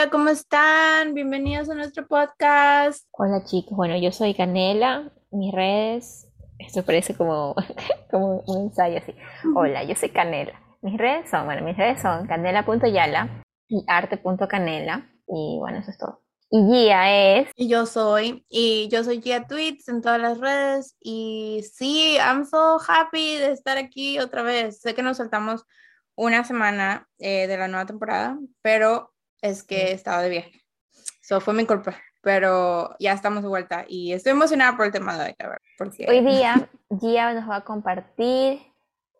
hola, ¿cómo están? Bienvenidos a nuestro podcast. Hola chicos, bueno, yo soy Canela, mis redes, esto parece como, como un ensayo así. Hola, yo soy Canela. Mis redes son, bueno, mis redes son canela.yala y arte.canela y bueno, eso es todo. Y Gia es. Y yo soy, y yo soy Gia Tweets en todas las redes. Y sí, I'm so happy de estar aquí otra vez. Sé que nos saltamos una semana eh, de la nueva temporada, pero es que he estado de viaje. Eso fue mi culpa, pero ya estamos de vuelta y estoy emocionada por el tema de hoy. Porque... Hoy día Gia nos va a compartir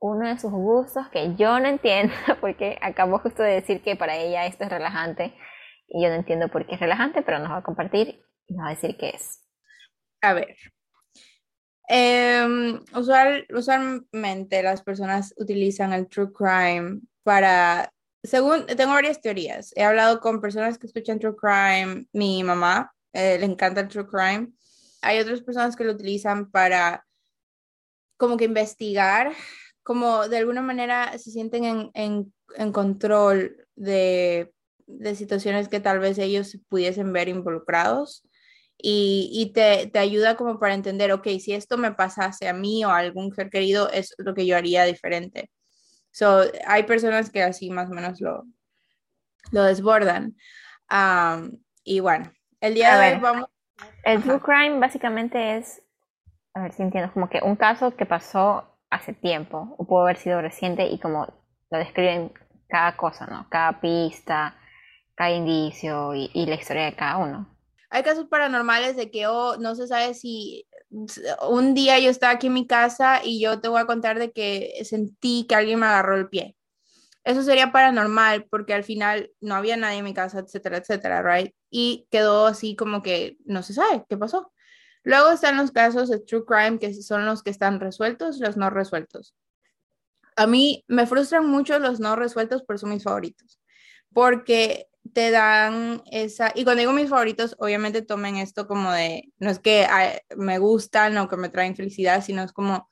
uno de sus gustos que yo no entiendo, porque acabo justo de decir que para ella esto es relajante y yo no entiendo por qué es relajante, pero nos va a compartir y nos va a decir qué es. A ver. Em, usual, usualmente las personas utilizan el true crime para según, tengo varias teorías. He hablado con personas que escuchan True Crime, mi mamá eh, le encanta el True Crime. Hay otras personas que lo utilizan para como que investigar, como de alguna manera se sienten en, control de, de, situaciones que tal vez ellos pudiesen ver involucrados. Y, y te, te, ayuda como para entender, ok, si esto me pasase a mí o a algún ser querido, es lo que yo haría diferente. So, hay personas que así más o menos lo, lo desbordan. y bueno, el día de hoy vamos... El true crime básicamente es, a ver si entiendo, como que un caso que pasó hace tiempo, o pudo haber sido reciente y como lo describen cada cosa, ¿no? Cada pista, cada indicio y, y la historia de cada uno. Hay casos paranormales de que oh, no se sabe si un día yo estaba aquí en mi casa y yo te voy a contar de que sentí que alguien me agarró el pie. Eso sería paranormal porque al final no había nadie en mi casa, etcétera, etcétera, right? Y quedó así como que no se sabe qué pasó. Luego están los casos de true crime que son los que están resueltos, los no resueltos. A mí me frustran mucho los no resueltos, pero son mis favoritos. Porque te dan esa, y cuando digo mis favoritos, obviamente tomen esto como de, no es que me gustan o que me traen felicidad, sino es como,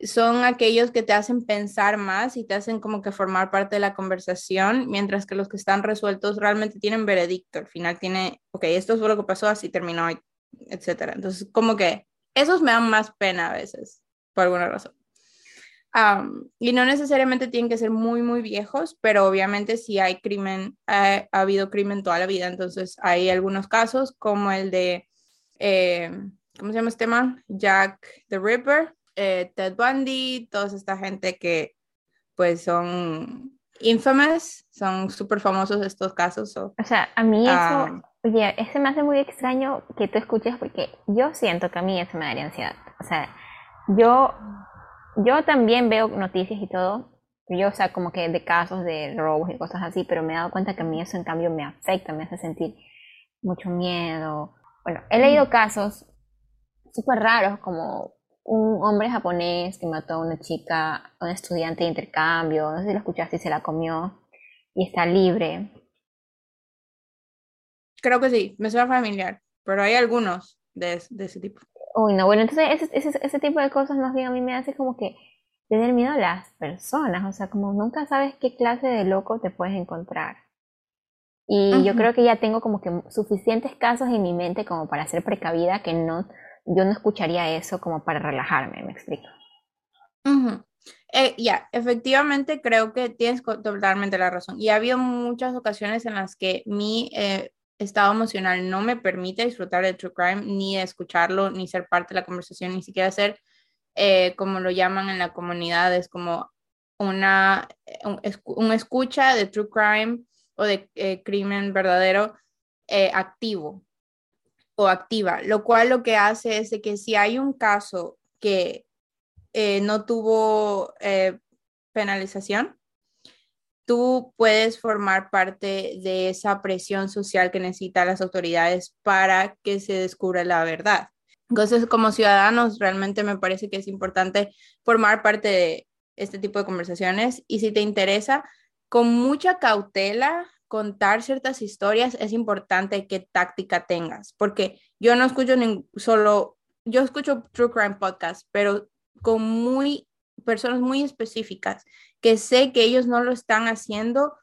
son aquellos que te hacen pensar más y te hacen como que formar parte de la conversación, mientras que los que están resueltos realmente tienen veredicto, al final tiene, ok, esto fue lo que pasó, así terminó, etcétera. Entonces, como que esos me dan más pena a veces, por alguna razón y no necesariamente tienen que ser muy, muy viejos, pero obviamente si hay crimen, ha habido crimen toda la vida, entonces hay algunos casos como el de, eh, ¿cómo se llama este man? Jack the Ripper, eh, Ted Bundy, toda esta gente que pues son infamous, son súper famosos estos casos. O sea, a mí eso, oye, ese me hace muy extraño que tú escuches porque yo siento que a mí eso me daría ansiedad. O sea, yo yo también veo noticias y todo, yo, o sea, como que de casos de robos y cosas así, pero me he dado cuenta que a mí eso en cambio me afecta, me hace sentir mucho miedo. Bueno, he leído mm. casos súper raros, como un hombre japonés que mató a una chica, a un estudiante de intercambio, no sé si lo escuchaste y se la comió, y está libre. Creo que sí, me suena familiar, pero hay algunos de, de ese tipo. Uy, no, bueno, entonces ese, ese, ese, tipo de cosas más bien a mí me hace como que tener miedo a las personas, o sea, como nunca sabes qué clase de loco te puedes encontrar. Y yo creo que ya tengo como que suficientes casos en mi mente como para ser precavida que no, yo no escucharía eso como para relajarme, me explico. Eh, ya, efectivamente creo que tienes totalmente la razón. Y ha habido muchas ocasiones en las que mi eh, estado emocional no me permite disfrutar de True Crime, ni escucharlo, ni ser parte de la conversación, ni siquiera ser, eh, como lo llaman en la comunidad, es como una, un, escucha de True Crime o de eh, crimen verdadero eh, activo o activa, lo cual lo que hace es que si hay un caso que no tuvo penalización, tú puedes formar parte de esa presión social que necesitan las autoridades para que se descubra la verdad. Entonces, como ciudadanos, realmente me parece que es importante formar parte de este tipo de conversaciones y si te interesa, con mucha cautela, contar ciertas historias, es importante qué táctica tengas, porque yo no escucho solo, yo escucho True Crime Podcast, pero con muy personas muy específicas que sé que ellos no lo están haciendo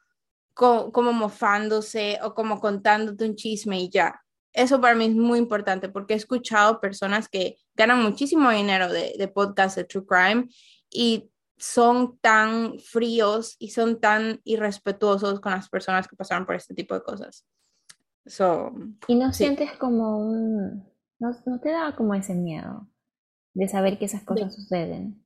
como mofándose o como contándote un chisme y ya. Eso para mí es muy importante porque he escuchado personas que ganan muchísimo dinero de, de podcast de True Crime y son tan fríos y son tan irrespetuosos con las personas que pasaron por este tipo de cosas. y no sientes como un... No, no, te da como ese miedo de saber que esas cosas suceden.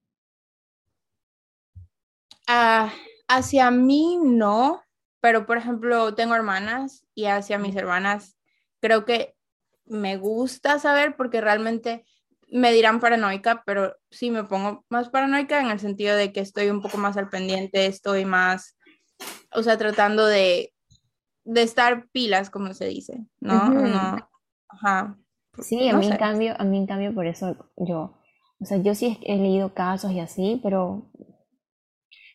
Ah, hacia mí no, pero por ejemplo tengo hermanas y hacia mis hermanas creo que me gusta saber porque realmente me dirán paranoica, pero sí me pongo más paranoica en el sentido de que estoy un poco más al pendiente, estoy más, o sea, tratando de, de estar pilas, como se dice, ¿no? no ajá. Sí, a mí en cambio, a mí en cambio por eso yo, o sea, yo sí he leído casos y así, pero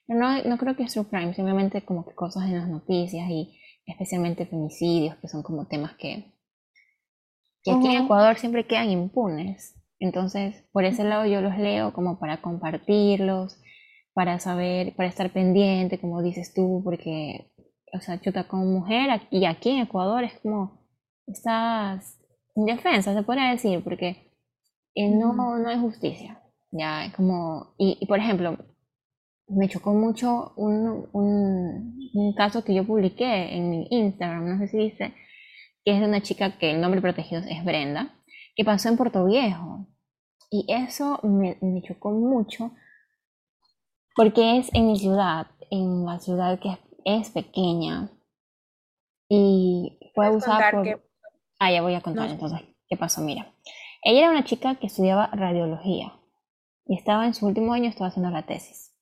no, no creo que es true crime, simplemente como que cosas en las noticias y especialmente femicidios, que son como temas que, que aquí en Ecuador siempre quedan impunes. Entonces, por ese lado yo los leo como para compartirlos, para saber, para estar pendiente, como dices tú, porque, o sea, chuta, como mujer, y aquí en Ecuador es como, estás indefensa, se puede decir, porque eh, no, no hay justicia, ya, como, y, por ejemplo, me chocó mucho un, un, un, caso que yo publiqué en mi Instagram, no sé si dice, que es de una chica que el nombre protegido es Brenda, que pasó en Puerto Viejo. Y eso me, chocó mucho porque es en mi ciudad, en la ciudad que es, pequeña. Y fue usada por... Ah, ya voy a contar entonces qué pasó. Mira, ella era una chica que estudiaba radiología y estaba en su último año, estaba haciendo la tesis.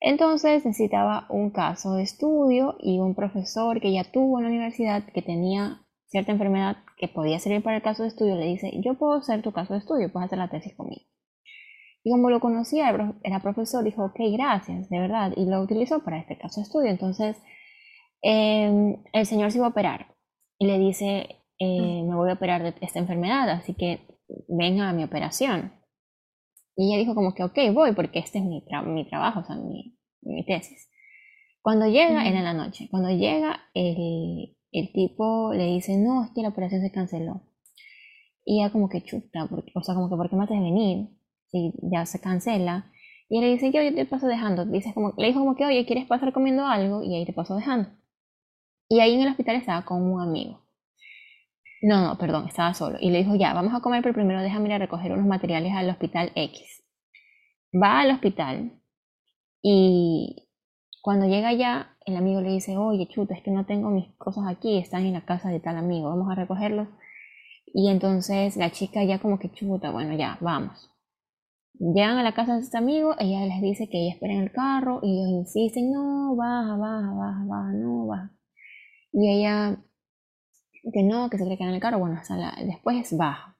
Entonces necesitaba un caso de estudio y un profesor que ya tuvo en la universidad que tenía cierta enfermedad que podía servir para el caso de estudio, le dice, yo puedo hacer tu caso de estudio, puedes hacer la tesis conmigo. Y como lo conocía, era profesor, dijo, ok, gracias, de verdad, y lo utilizó para este caso de estudio. Entonces, em, el señor se iba a operar y le dice, eh, me voy a operar de esta enfermedad, así que venga a mi operación. Y ella dijo como que, ok, voy, porque este es mi, mi trabajo, o sea, mi, mi tesis. Cuando llega, era en la noche, cuando llega el, el tipo le dice, no, es que la operación se canceló. Y ella como que chuta, porque, o sea, como que ¿por qué me haces venir? Si ya se cancela. Y él le dice, yo, yo te paso dejando. Dice como, le dijo como que, oye, ¿quieres pasar comiendo algo? Y ahí te paso dejando. Y ahí en el hospital estaba con un amigo. No, no, perdón, estaba solo. Y le dijo, ya, vamos a comer, pero primero déjame ir a recoger unos materiales al hospital X. Va al hospital y cuando llega allá, el amigo le dice, oye, chuta, es que no tengo mis cosas aquí, están en la casa de tal amigo, vamos a recogerlos. Y entonces la chica ya como que chuta, bueno, ya, vamos. Llegan a la casa de este amigo, ella les dice que ella espera en el carro y ellos insisten, no, baja, baja, baja, baja, no, baja. Y ella, que no, que se quiere quedar en el carro, bueno, la, después baja.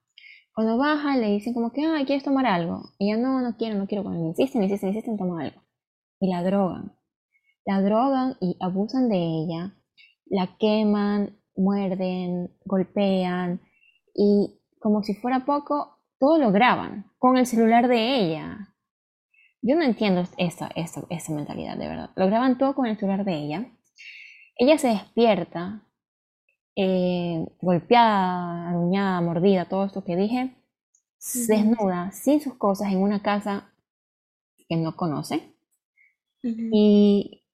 Cuando baja le dicen como que, ah, ¿quieres tomar algo? Y ella, no, no quiero, no quiero. Cuando insisten, insisten, insisten, toma algo. Y la drogan la drogan y abusan de ella, la queman, muerden, golpean y como si fuera poco, todo lo graban con el celular de ella. Yo no entiendo esta, esta, esta mentalidad, de verdad. Lo graban todo con el celular de ella. Ella se despierta, eh, golpeada, aruñada, mordida, todo esto que dije, desnuda, sin sus cosas, en una casa que no conoce. Y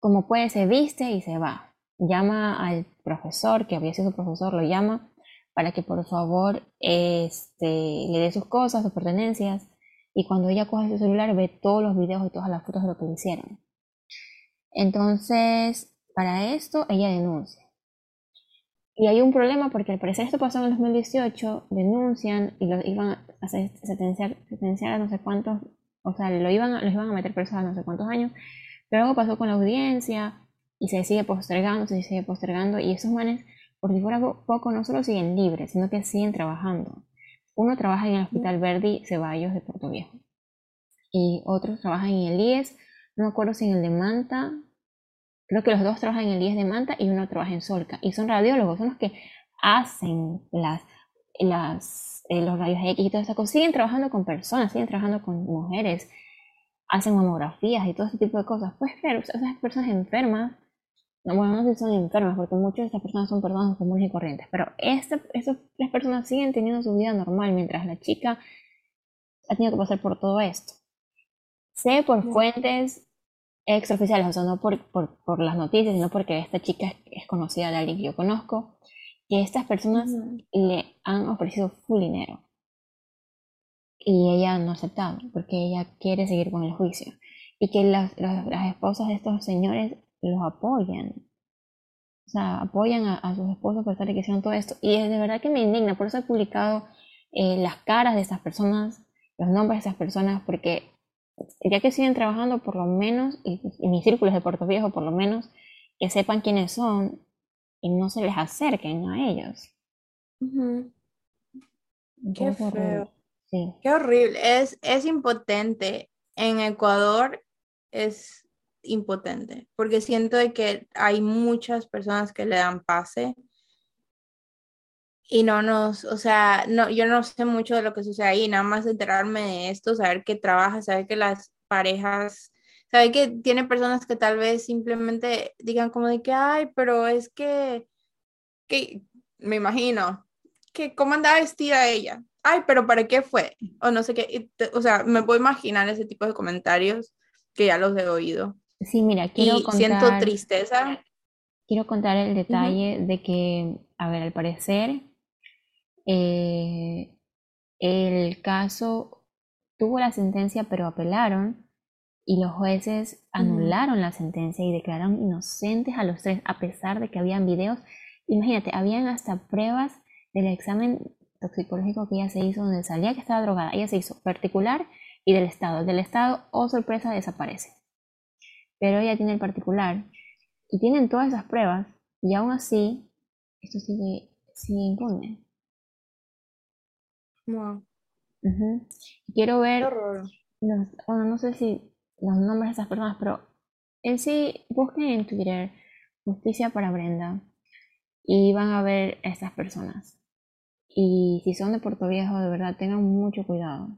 como puede, se viste y se va. Llama al profesor, que había sido su profesor, lo llama para que por favor este, le dé sus cosas, sus pertenencias. Y cuando ella coge su celular ve todos los videos y todas las fotos de lo que le hicieron. Entonces, para esto ella denuncia. Y hay un problema porque al parecer esto pasó en el 2018, denuncian y lo iban a sentenciar, sentenciar a no sé cuántos, o sea, lo iban, los iban a meter presos a no sé cuántos años, pero algo pasó con la audiencia y se sigue postergando, se sigue postergando y esos manes, por si fuera poco, no solo siguen libres, sino que siguen trabajando. Uno trabaja en el Hospital Verdi Ceballos de Puerto Viejo y otros trabajan en el IES, no me acuerdo si en el de Manta, creo que los dos trabajan en el IES de Manta y uno trabaja en Solca y son radiólogos, son los que hacen las, las, eh, los rayos X y todas esas cosas, siguen trabajando con personas, siguen trabajando con mujeres, hacen mamografías y todo ese tipo de cosas. Pues claro, esas personas enfermas bueno, no sé si son enfermas, porque muchas de estas personas son personas comunes y corrientes, pero estas tres personas siguen teniendo su vida normal mientras la chica ha tenido que pasar por todo esto. Sé por fuentes extraoficiales, o sea, no por, por, por, las noticias, sino porque esta chica es, conocida de alguien que yo conozco, que estas personas le han ofrecido full dinero. Y ella no ha aceptado, porque ella quiere seguir con el juicio. Y que las, las, esposas de estos señores los apoyan. O sea, apoyan a, sus esposos por estar que hicieron todo esto. Y es de verdad que me indigna, por eso he publicado eh, las caras de estas personas, los nombres de esas personas, porque ya que siguen trabajando, por lo menos, y, en mis círculos de Puerto Viejo, por lo menos, que sepan quiénes son y no se les acerquen a ellos. Qué feo. Qué horrible. Es, es impotente. En Ecuador es impotente, porque siento de que hay muchas personas que le dan pase y no nos, o sea, no, yo no sé mucho de lo que sucede ahí, nada más enterarme de esto, saber que trabaja, saber que las parejas, saber que tiene personas que tal vez simplemente digan como de que, ay, pero es que, que me imagino, que cómo andaba vestida ella, ay, pero ¿para qué fue? O no sé qué, o sea, me puedo imaginar ese tipo de comentarios que ya los he oído. Sí, mira, quiero y siento tristeza. Quiero contar el detalle de que, a ver, al parecer, eh, el caso tuvo la sentencia, pero apelaron y los jueces anularon la sentencia y declararon inocentes a los tres, a pesar de que habían videos. Imagínate, habían hasta pruebas del examen toxicológico que ella se hizo, donde salía que estaba drogada. Ella se hizo particular y del Estado. Del Estado, oh sorpresa, desaparece. Pero ella tiene el particular y tienen todas esas pruebas y aún así, esto sigue, sigue impune. Quiero ver, los, bueno, no sé si los nombres de esas personas, pero en sí, busquen en Twitter Justicia para Brenda y van a ver a estas personas. Y si son de Puerto Viejo, de verdad, tengan mucho cuidado.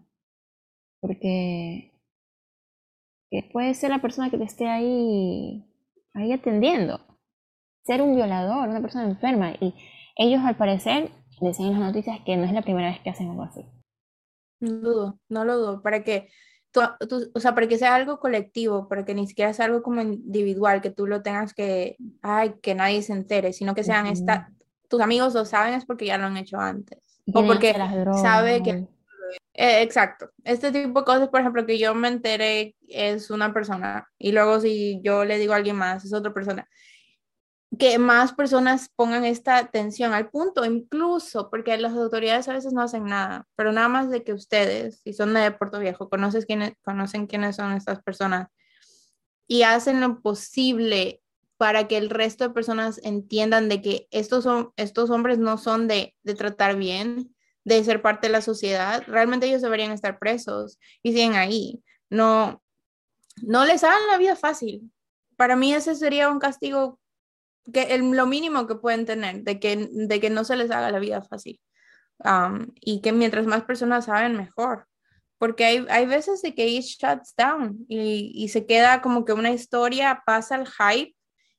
Porque puede ser la persona que te esté ahí, ahí atendiendo. Ser un violador, una persona enferma. Y ellos, al parecer, decían en las noticias que no es la primera vez que hacen algo así. No dudo, no lo dudo, para que tú, o sea, para que sea algo colectivo, para que ni siquiera sea algo como individual, que tú lo tengas que, ay, que nadie se entere, sino que sean esta, tus amigos lo saben es porque ya lo han hecho antes, o porque sabe que, eh, exacto, este tipo de cosas, por ejemplo, que yo me enteré es una persona, y luego si yo le digo a alguien más, es otra persona, que más personas pongan esta atención al punto, incluso porque las autoridades a veces no hacen nada, pero nada más de que ustedes, si son de Puerto Viejo, conoces quiénes, conocen quiénes son estas personas y hacen lo posible para que el resto de personas entiendan de que estos, son, estos hombres no son de, de tratar bien, de ser parte de la sociedad, realmente ellos deberían estar presos y siguen ahí. No, no les hagan la vida fácil. Para mí ese sería un castigo que lo mínimo que pueden tener, de que, de que no se les haga la vida fácil. y que mientras más personas saben, mejor. Porque hay, hay veces de que it shuts down y, y, se queda como que una historia, pasa el hype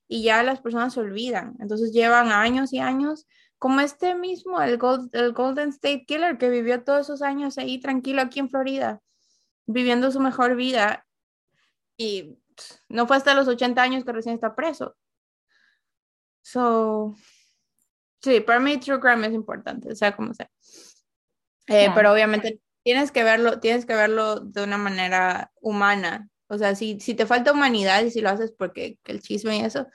y ya las personas se olvidan. Entonces llevan años y años, como este mismo, el, el Golden State Killer, que vivió todos esos años ahí tranquilo aquí en Florida, viviendo su mejor vida. Y no fue hasta los 80 años que recién está preso. So, sí, para mí True Crime es importante, o sea, como sea. Eh, pero obviamente tienes que verlo, tienes que verlo de una manera humana. O sea, si, si te falta humanidad y si lo haces porque el chisme y eso,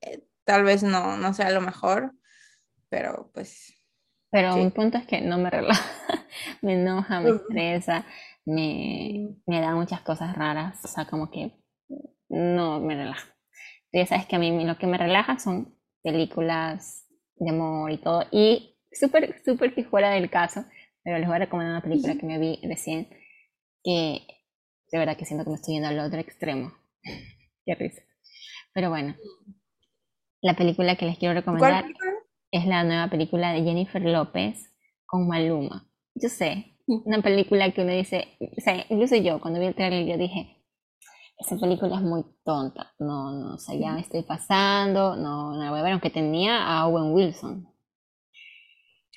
eh, tal vez no, no sea lo mejor, pero pues... Pero un punto es que no me relaja, me enoja, me estresa, me, me da muchas cosas raras, o sea, como que no me relaja. Tú ya sabes que a mí lo que me relaja son películas de amor y todo. Y súper, súper que fuera del caso, pero les voy a recomendar una película que me vi recién, que de verdad que siento que me estoy yendo al otro extremo. Qué risa. Pero bueno, la película que les quiero recomendar es la nueva película de Jennifer López con Maluma. Yo sé, una película que uno dice, o sea, incluso yo, cuando vi el trailer, yo dije, esa película es muy tonta, no, no, o sea, ya me estoy pasando, no, no la voy a ver, aunque tenía a Owen Wilson.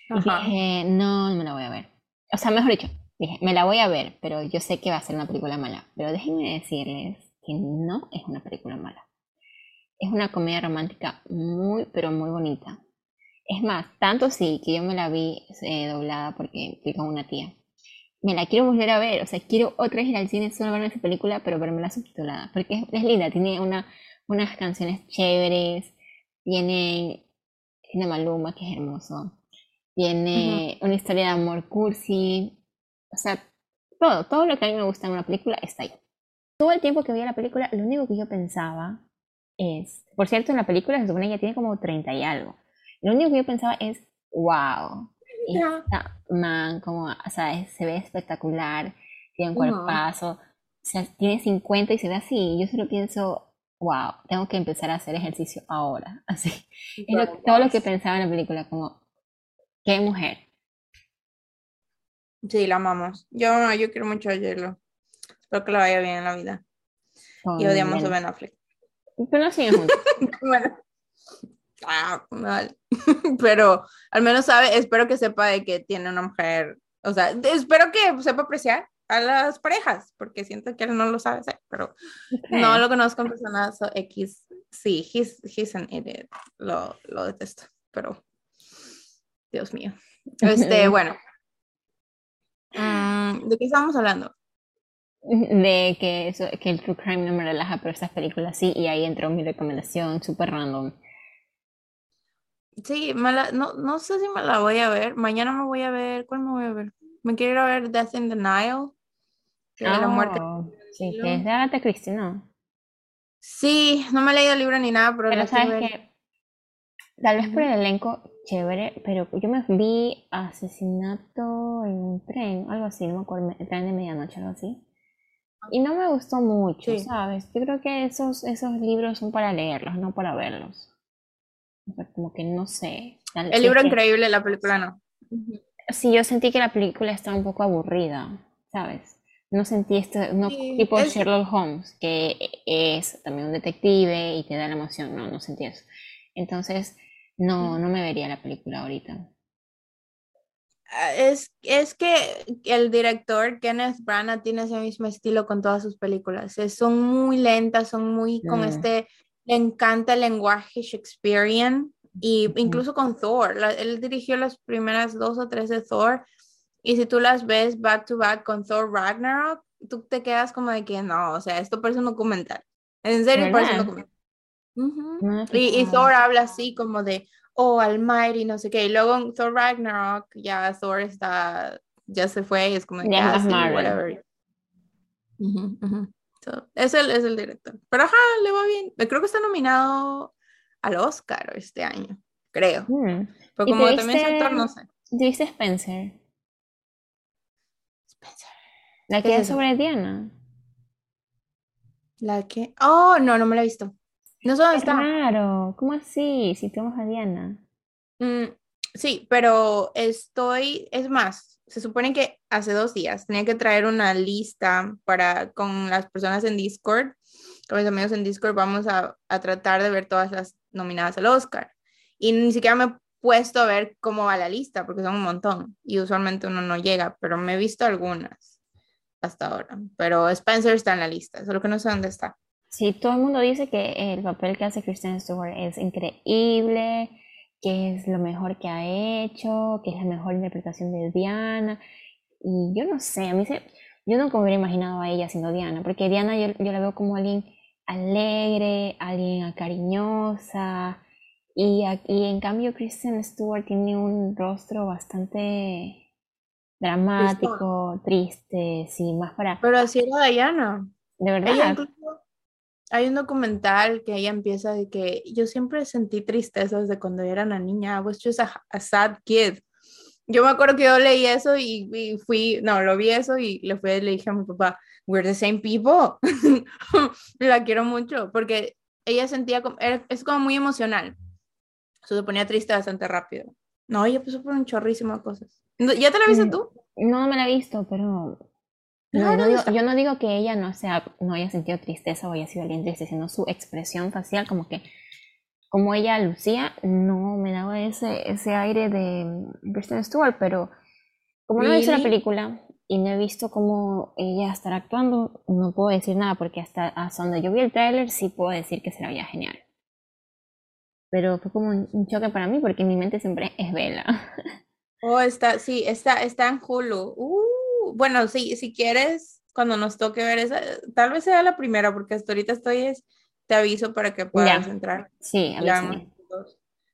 Y dije, no, no me la voy a ver. O sea, mejor dicho, dije, me la voy a ver, pero yo sé que va a ser una película mala. Pero déjenme decirles que no es una película mala. Es una comedia romántica muy, pero muy bonita. Es más, tanto sí que yo me la vi eh, doblada porque fui con una tía. Me la quiero volver a ver, o sea, quiero otra vez ir al cine solo ver esa película, pero la subtitulada. Porque es, linda, tiene una, unas canciones chéveres, tiene, tiene Maluma, que es hermoso tiene una historia de amor cursi, o sea, todo, todo lo que a mí me gusta en una película está ahí. Todo el tiempo que veía la película, lo único que yo pensaba es, por cierto, en la película se supone que tiene como 30 y algo. Lo único que yo pensaba es, wow, esta man, como, o sea, se ve espectacular, tiene un cuerpazo, o sea, tiene 50 y se ve así. Yo solo pienso, wow, tengo que empezar a hacer ejercicio ahora. Así. Es todo lo que pensaba en la película, como, Qué mujer. Sí, la amamos. Yo, yo quiero mucho a J-Lo. Espero que la vaya bien en la vida. y odiamos a Ben Affleck. Pero no bueno. Ah, mal. Pero al menos sabe, espero que sepa de que tiene una mujer. O sea, espero que sepa apreciar a las parejas, porque siento que él no lo sabe hacer, pero no lo conozco en personas X. Sí, he's, he's an idiot. Lo, lo detesto, pero Dios mío. Este, bueno. Mm, ¿De qué estábamos hablando? De que, eso, que el True Crime no me relaja, pero estas películas sí, y ahí entró mi recomendación, súper random. Sí, no, no sé si me la voy a ver. Mañana me voy a ver. ¿Cuál me voy a ver? Me quiero ir a ver Death in the Nile. Que la muerte. Oh, sí, que es de Agatha Christie, ¿no? Sí, no me he leído el libro ni nada, pero. Pero sabes que. Tal vez por el elenco chévere, pero yo me vi asesinato en un tren, algo así, no me acuerdo, el tren de medianoche, algo así. Y no me gustó mucho, ¿sabes? Yo creo que esos, esos libros son para leerlos, no para verlos. Como que no sé. El libro increíble, la película no. Sí, yo sentí que la película estaba un poco aburrida, ¿sabes? No sentí este no, tipo Sherlock Holmes, que es también un detective y te da la emoción. No, no sentí eso. Entonces, no, no me vería la película ahorita. Ah, es, es que el director Kenneth Branagh tiene ese mismo estilo con todas sus películas. son muy lentas, son muy con mm. este, le encanta el lenguaje Shakespearean y incluso con Thor. él dirigió las primeras dos o tres de Thor y si tú las ves back to back con Thor Ragnarok, tú te quedas como de que no, o sea, esto parece un documental. En serio, parece un documental y, Thor habla así como de, oh, Almighty, no sé qué. Y luego en Thor Ragnarok ya Thor está, ya se fue es como de, yeah, whatever. Es, el, es el director. Pero ajá, le va bien. Creo que está nominado al Oscar este año, creo. Mm. Pero como también es actor, no sé. Dice Spencer. Spencer. La que es sobre Diana. La que. Oh, no, no me la he visto. No sé dónde está. Claro, ¿cómo así? Si tenemos a Diana. Mm, sí, pero estoy, es más, se supone que hace dos días tenía que traer una lista para con las personas en Discord, con mis amigos en Discord, vamos a, a tratar de ver todas las nominadas al Oscar. Y ni siquiera me he puesto a ver cómo va la lista, porque son un montón y usualmente uno no llega, pero me he visto algunas hasta ahora. Pero Spencer está en la lista, solo que no sé dónde está. Sí, todo el mundo dice que el papel que hace Kristen Stewart es increíble, que es lo mejor que ha hecho, que es la mejor interpretación de Diana. Y yo no sé, a mí se, yo nunca me hubiera imaginado a ella siendo Diana, porque Diana yo, la veo como alguien alegre, alguien cariñosa, y, y en cambio Kristen Stewart tiene un rostro bastante dramático, triste, sí, más para... Pero así era Diana. De verdad. Hay un documental que ella empieza de que yo siempre sentí tristeza desde cuando era una niña. I was just a, sad kid. Yo me acuerdo que yo leí eso y, fui, no, lo vi eso y le, fui, le dije a mi papá, we're the same people. la quiero mucho porque ella sentía como, es como muy emocional. Se ponía triste bastante rápido. No, ella pasó por un chorrísimo de cosas. ¿Ya te la viste mm, tú? No me la he visto, pero yo no digo que ella no, sea, no haya sentido tristeza o haya sido alguien triste, sino su expresión facial, como que como ella lucía, no me daba ese, ese aire de Kristen Stewart, pero como no he visto la película y no he visto cómo ella estará actuando, no puedo decir nada, porque hasta, hasta donde yo vi el tráiler sí puedo decir que se la veía genial. Pero fue como un choque para mí, porque mi mente siempre es vela. Oh, está, sí, está, está en Hulu. Uh, bueno, sí, si quieres, cuando nos toque ver esa, tal vez sea la primera, porque hasta ahorita estoy, te aviso para que puedas entrar. Sí,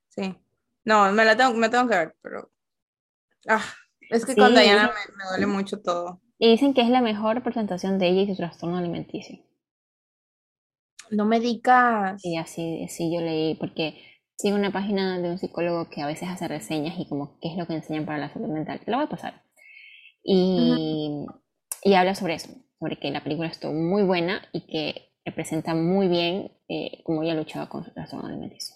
Sí. No, me la tengo, me tengo que ver, pero. Ah, es que con Diana me, duele mucho todo. Y dicen que es la mejor presentación de ella y su trastorno alimenticio. No me digas. Sí, así, sí, yo leí, porque sigo una página de un psicólogo que a veces hace reseñas y como qué es lo que enseñan para la salud mental. Lo voy a pasar. Y, y habla sobre eso, sobre que la película estuvo muy buena y que representa muy bien eh, cómo ella luchaba con su trastorno alimenticio.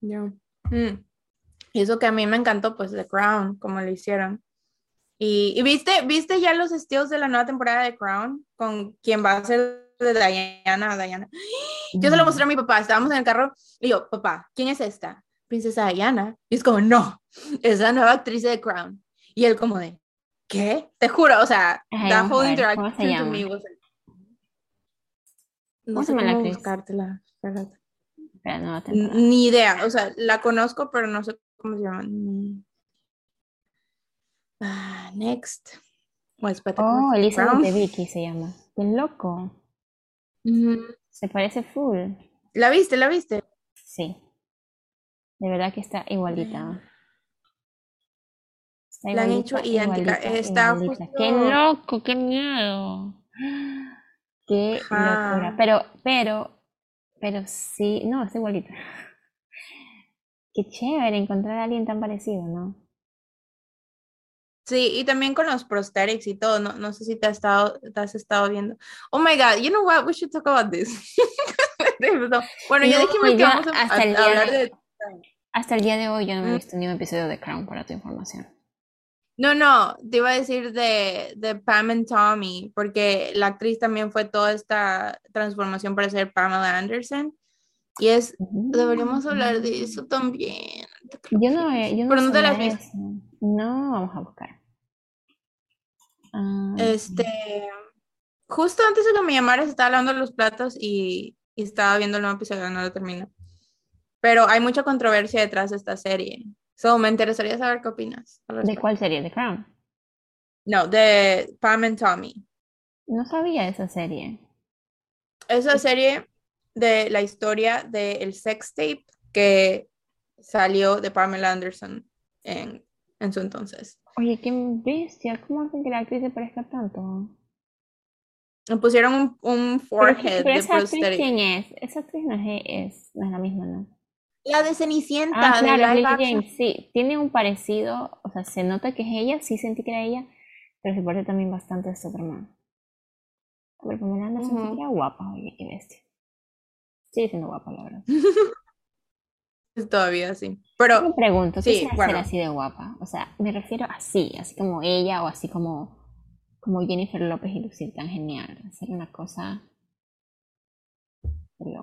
Ya. Mm. Y eso que a mí me encantó, pues The Crown, como lo hicieron. Y, y, viste, viste ya los estilos de la nueva temporada de Crown con quien va a ser de Diana, Diana. Yo se lo mostré a mi papá, estábamos en el carro y yo, papá, ¿quién es esta? Princesa Diana. Y es como, no, es la nueva actriz de Crown. Y él como de, ¿qué? Te juro, o sea, that whole interaction to me was No sé cómo buscártela, Ni idea, o sea, la conozco, pero no sé cómo se llama. Ah, next. oh, Elizabeth de Vicky se llama. Qué loco. Se parece full. ¿La viste? ¿La viste? Sí. De verdad que está igualita. La han hecho idéntica. Está ¡Qué loco! ¡Qué miedo! ¡Qué locura! Pero, pero, pero sí, no, está igualita. Qué chévere encontrar a alguien tan parecido, ¿no? Sí, y también con los prosthetics y todo, no, no sé si te has, estado, te has estado viendo. Oh my God, you know what, we should talk about this. bueno, ya dijimos que vamos a, hasta el hablar de... Hasta el día de hoy yo no me he visto ni un episodio de Crown para tu información. No, no, te iba a decir de, de Pam and Tommy, porque la actriz también fue toda esta transformación para ser Pamela Anderson. Y es, deberíamos hablar de eso también. Yo no, yo no Pero no te la visto. No, vamos a buscar. Ah, este, justo antes de que me llamaras estaba lavando los platos y, estaba viendo el nuevo episodio, no lo termino. Pero hay mucha controversia detrás de esta serie. So, me interesaría saber qué opinas. ¿De cuál serie? ¿De Crown? No, de Pam and Tommy. No sabía esa serie. Esa serie de la historia del sex tape que salió de Pamela Anderson en en su entonces. Oye, qué bestia, ¿cómo hacen que la actriz se parezca tanto? Le pusieron un, un forehead pero, esa actriz quién es? Esa actriz no es, no es la misma, ¿no? La de Cenicienta. Ah, claro, sí, tiene un parecido, o sea, se nota que es ella, sí sentí que era ella, pero se parece también bastante a Superman. Ver, Pamela Anderson uh -huh. guapa, oye, qué bestia. Sigue siendo guapa, la verdad. Todavía sí. Pero. Me pregunto, ¿qué sí, ser así de guapa? O sea, me refiero así, así como ella o así como, como Jennifer López y lucir tan genial. Hacer una cosa.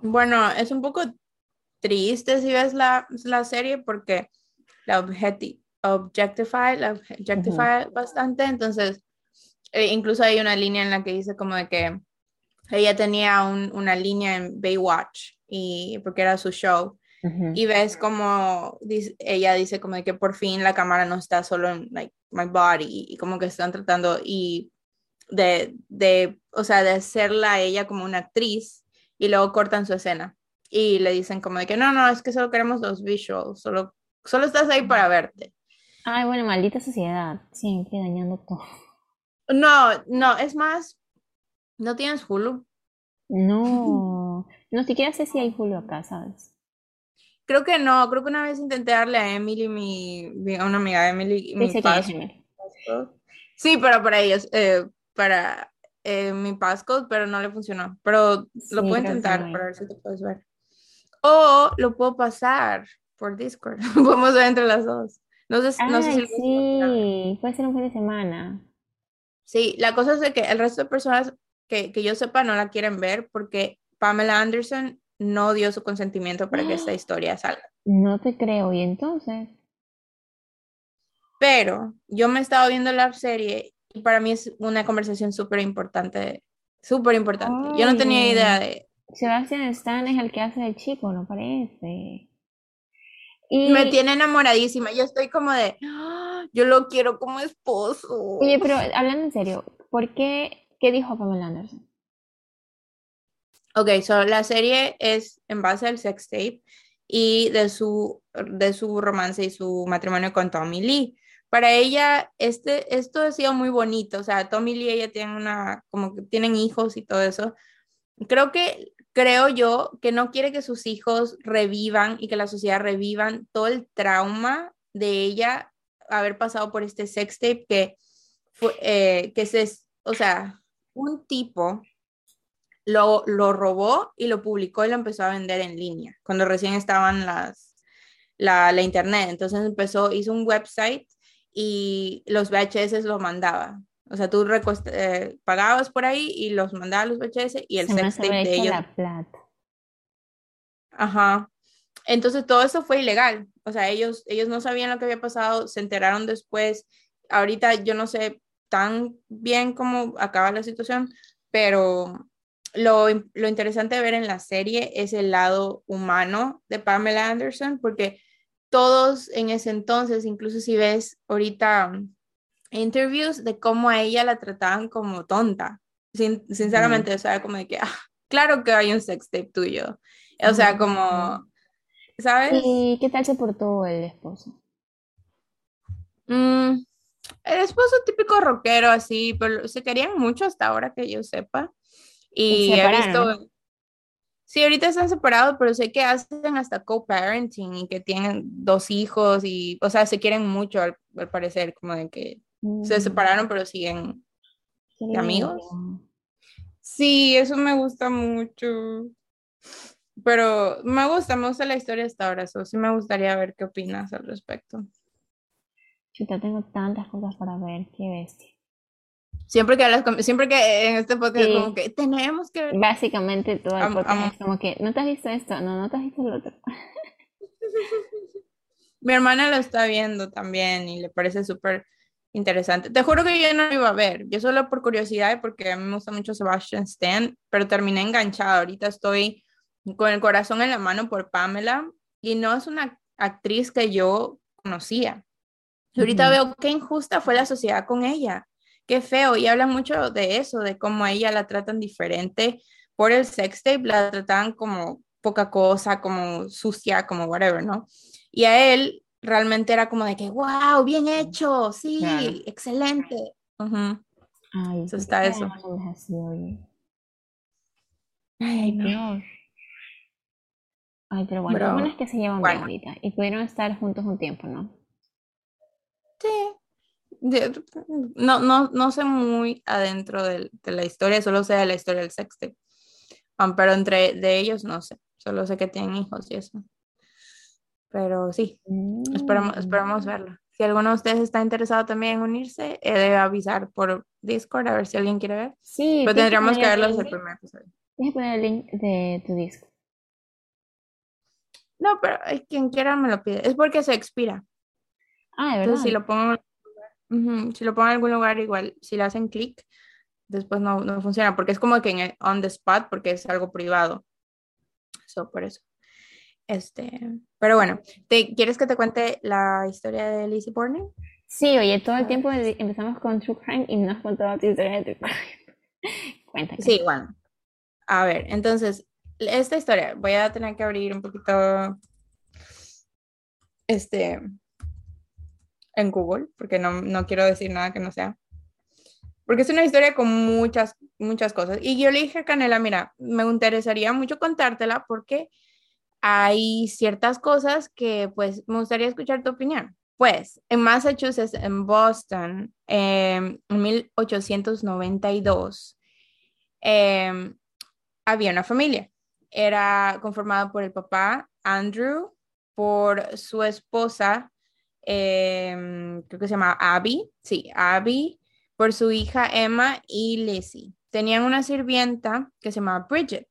Bueno, es un poco triste si ves la, la serie porque la objectify, la objectify bastante. Entonces, eh, incluso hay una línea en la que dice como de que ella tenía un, una línea en Baywatch y porque era su show y ves como ella dice como de que por fin la cámara no está solo en like, my body y como que están tratando y de, de, o sea, de hacerla ella como una actriz y luego cortan su escena y le dicen como de que no, no, es que solo queremos los visuals, solo, solo estás ahí para verte. Ay, bueno, maldita sociedad, siempre dañando todo. No, no, es más, ¿no tienes Hulu? No, no siquiera sé si hay Hulu acá, ¿sabes? Creo que no, creo que una vez intenté darle a Emily, mi, a una amiga de Emily, mi passcode. Sí, pero para ellos, eh, para eh, mi passcode, pero no le funcionó. Pero lo puedo intentar para ver si te puedes ver. O lo puedo pasar por Discord. Podemos ver entre las dos. No sé, no sé si sí, puede ser un fin de semana. Sí, la cosa es de que el resto de personas que, que yo sepa no la quieren ver porque Pamela Anderson no dio su consentimiento para que esta historia salga. No te creo, ¿y entonces? Pero yo me he estado viendo la serie y para mí es una conversación súper importante, súper importante. Yo no tenía idea de... Sebastian Stan es el que hace el chico, ¿no parece? Y... Me tiene enamoradísima. Yo estoy como de, ¡Ah! yo lo quiero como esposo. Oye, pero hablando en serio, ¿por qué? ¿Qué dijo Pamela Anderson? Ok, so la serie es en base al sex tape y de su, de su romance y su matrimonio con Tommy Lee. Para ella, este, esto ha sido muy bonito, o sea, Tommy Lee y ella tienen una, como que tienen hijos y todo eso. Creo que, creo yo, que no quiere que sus hijos revivan y que la sociedad revivan todo el trauma de ella haber pasado por este sex tape que, eh, que o sea, un tipo lo, lo robó y lo publicó y lo empezó a vender en línea, cuando recién estaban las, la, internet. Entonces empezó, hizo un website y los VHS los mandaba. O sea, tú eh, pagabas por ahí y los mandabas los VHS y el sex tape de ellos. La plata. Ajá. Entonces todo eso fue ilegal. O sea, ellos, ellos no sabían lo que había pasado, se enteraron después. Ahorita yo no sé tan bien cómo acaba la situación, pero lo, lo, interesante de ver en la serie es el lado humano de Pamela Anderson, porque todos en ese entonces, incluso si ves ahorita interviews de cómo a ella la trataban como tonta, sinceramente, o sea, como de que, ah, claro que hay un sex tape tuyo, o sea, como, ¿sabes? ¿Y qué tal se portó el esposo? Mm, el esposo típico rockero así, pero se querían mucho hasta ahora que yo sepa. Y he visto. Sí, ahorita están separados, pero sé que hacen hasta co-parenting y que tienen dos hijos y, o sea, se quieren mucho al, parecer, como de que se mm. separaron, pero siguen amigos. Sí, eso me gusta mucho. Pero me gusta, me gusta la historia hasta ahora, eso sí me gustaría ver qué opinas al respecto. Yo tengo tantas cosas para ver, qué bestia. Siempre que hablas siempre que en este podcast como que tenemos que ver. Básicamente todo el podcast es como que no te has visto esto, no, no te has visto lo otro. Mi hermana lo está viendo también y le parece súper interesante. Te juro que yo no lo iba a ver, yo solo por curiosidad y porque a mí me gusta mucho Sebastian Stan, pero terminé enganchada. Ahorita estoy con el corazón en la mano por Pamela y no es una actriz que yo conocía. Y ahorita veo qué injusta fue la sociedad con ella qué feo. Y hablan mucho de eso, de cómo a ella la tratan diferente por el sex tape, la trataban como poca cosa, como sucia, como whatever, ¿no? Y a él realmente era como de que, wow, bien hecho, sí, excelente. Ay, eso está eso. Ay, Dios. Ay, pero bueno, lo bueno es que se llevan bien ahorita y pudieron estar juntos un tiempo, ¿no? Sí, no, no, no sé muy adentro de, la historia, solo sé de la historia del sexte. Um, pero entre de ellos no sé, solo sé que tienen hijos y eso. Pero sí, esperamos, esperamos mm. verlo. Si alguno de ustedes está interesado también en unirse, eh, debe avisar por Discord a ver si alguien quiere ver. Sí. Pero tendríamos que verlo desde el primer episodio. Deja poner el link de tu Discord. No, pero quien quiera me lo pide. Es porque se expira. Ah, de verdad. Entonces, si lo pongo si lo pongo en algún lugar, igual, si le hacen clic, después no, no, funciona, porque es como que en on the spot, porque es algo privado. Eso, por eso. Este, pero bueno, ¿te, ¿quieres que te cuente la historia de Lizzie Borden? Sí, oye, todo el tiempo empezamos con True Crime y no has contado tu historia de True Crime. Cuéntame. Sí, igual. A ver, entonces, esta historia, voy a tener que abrir un poquito este en Google, porque no, no quiero decir nada que no sea. Porque es una historia con muchas, muchas cosas. Y yo le dije a Canela, mira, me interesaría mucho contártela porque hay ciertas cosas que pues me gustaría escuchar tu opinión. Pues en Massachusetts, en Boston, em, en 1892, em, había una familia. Era conformada por el papá Andrew, por su esposa Em, creo que se llama Abby, sí, Abby, por su hija Emma y Lizzie. Tenían una sirvienta que se llamaba Bridget.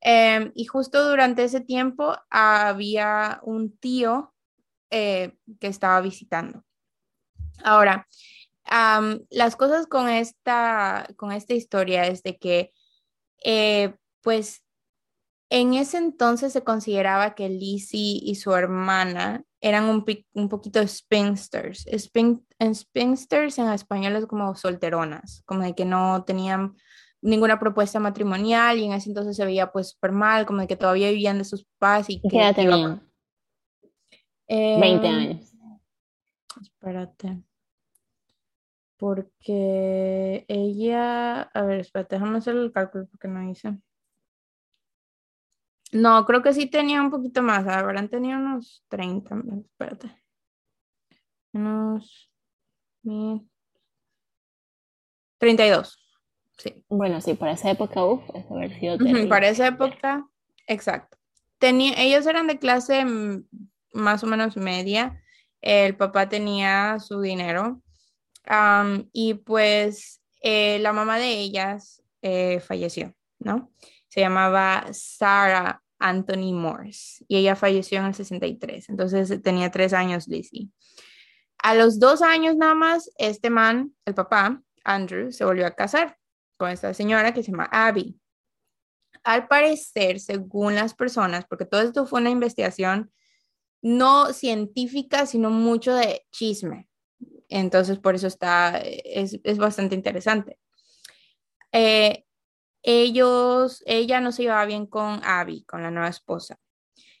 Em, y justo durante ese tiempo había un tío eh, que estaba visitando. Ahora, las cosas con esta, con esta historia es de que, eh, pues, en ese entonces se consideraba que Lizzie y su hermana eran un, un poquito spinsters. spinsters en español es como solteronas, como de que no tenían ninguna propuesta matrimonial y en ese entonces se veía pues súper mal, como de que todavía vivían de sus papás. ¿Y, qué edad tenían? 20 em, años. Espérate. Porque ella, a ver, espérate, déjame hacer el cálculo porque no hice. No, creo que sí tenía un poquito más. Habrán tenido unos 30. Espérate. Unos. 32. Sí. Bueno, sí, para esa época, uff, es haber sido Para esa época, exacto. Tenía, ellos eran de clase más o menos media. El papá tenía su dinero. y pues eh, la mamá de ellas eh, falleció, ¿no? se llamaba Sarah Anthony Morse y ella falleció en el 63, entonces tenía tres años Lizzie. A los dos años nada más, este man, el papá, Andrew, se volvió a casar con esta señora que se llama Abby. Al parecer, según las personas, porque todo esto fue una investigación no científica, sino mucho de chisme. Entonces, por eso está, es, es bastante interesante. Eh, ellos, ella no se llevaba bien con Abby, con la nueva esposa,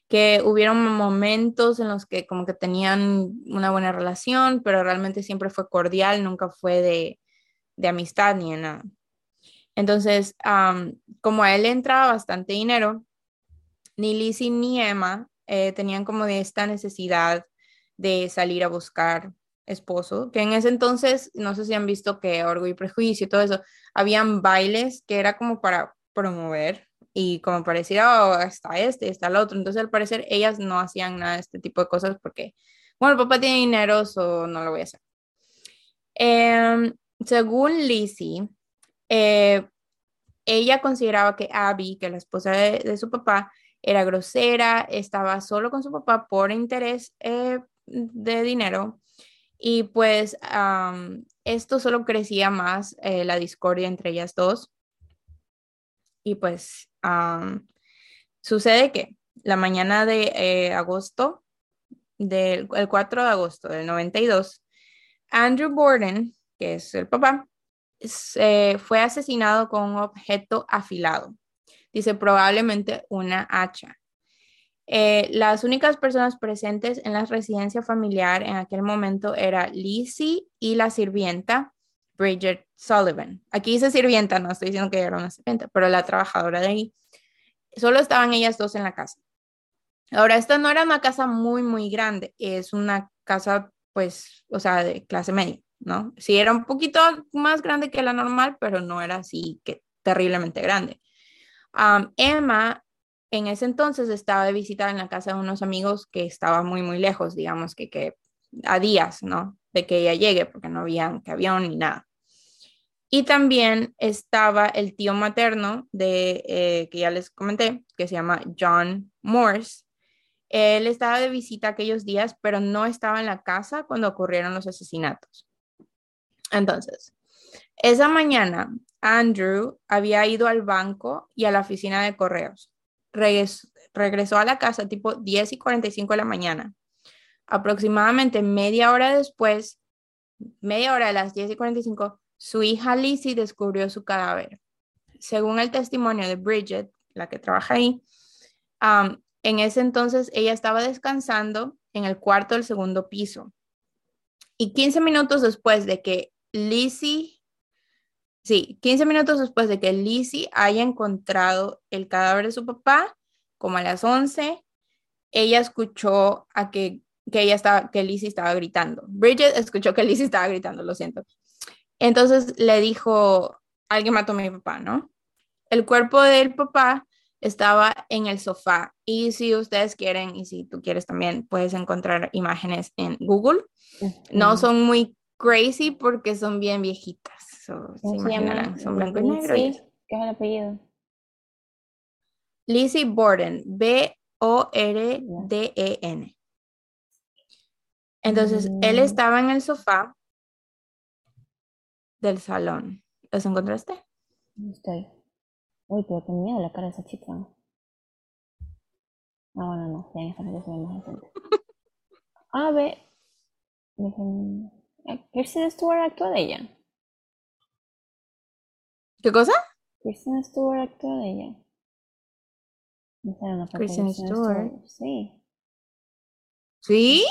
que hubieron momentos en los que como que tenían una buena relación, pero realmente siempre fue cordial, nunca fue de, de amistad ni de nada. Entonces, como a él entraba bastante dinero, ni Lizzie ni Emma eh, tenían como de esta necesidad de salir a buscar esposo, que en ese entonces, no sé si han visto que Orgullo y Prejuicio y todo eso, habían bailes que era como para promover y como para decir, oh, está este, está el otro. Entonces, al parecer, ellas no hacían nada de este tipo de cosas porque, bueno, el papá tiene dinero, o no lo voy a hacer. Em, según Lizzie, eh, ella consideraba que Abby, que la esposa de, su papá, era grosera, estaba solo con su papá por interés eh, de dinero y pues esto solo crecía más eh, la discordia entre ellas dos. Y pues sucede que la mañana de agosto, del el 4 de agosto del 92, Andrew Borden, que es el papá, fue asesinado con un objeto afilado. Dice probablemente una hacha. Eh, las únicas personas presentes en la residencia familiar en aquel momento era Lizzie y la sirvienta Bridget Sullivan. Aquí dice sirvienta, no estoy diciendo que era una sirvienta, pero la trabajadora de ahí. Solo estaban ellas dos en la casa. Ahora, esta no era una casa muy, muy grande, es una casa, pues, o sea, de clase media, ¿no? Sí, era un poquito más grande que la normal, pero no era así que terriblemente grande. Emma en ese entonces estaba de visita en la casa de unos amigos que estaba muy, muy lejos, digamos que, a días, ¿no? De que ella llegue, porque no había avión ni nada. Y también estaba el tío materno de, eh, que ya les comenté, que se llama John Morse. Él estaba de visita aquellos días, pero no estaba en la casa cuando ocurrieron los asesinatos. Entonces, esa mañana, Andrew había ido al banco y a la oficina de correos regresó, a la casa tipo 10 y 45 de la mañana. Aproximadamente media hora después, media hora de las 10 y 45, su hija Lizzie descubrió su cadáver. Según el testimonio de Bridget, la que trabaja ahí, en ese entonces ella estaba descansando en el cuarto del segundo piso. Y 15 minutos después de que Lizzie Sí, 15 minutos después de que Lizzie haya encontrado el cadáver de su papá, como a las 11, ella escuchó a que, que ella estaba, que Lizzie estaba gritando. Bridget escuchó que Lizzie estaba gritando, lo siento. Entonces le dijo, alguien mató a mi papá, ¿no? El cuerpo del papá estaba en el sofá y si ustedes quieren y si tú quieres también puedes encontrar imágenes en Google. No son muy Gracie porque son bien viejitas. se imaginarán, son blanco y negro. ¿Qué es el apellido? Lizzie Borden, B-O-R-D-E-N. Entonces, él mm. estaba en el sofá del salón. ¿Los encontraste? No estoy. Uy, pero qué miedo la cara de esa chica. Ah, bueno, no, ya en esta se ve más decente. A ver. Kirsten Stewart actúa de ella. ¿Qué cosa? Kristen Stewart actúa de ella. Kristen Stewart. Sí. ¿Sí?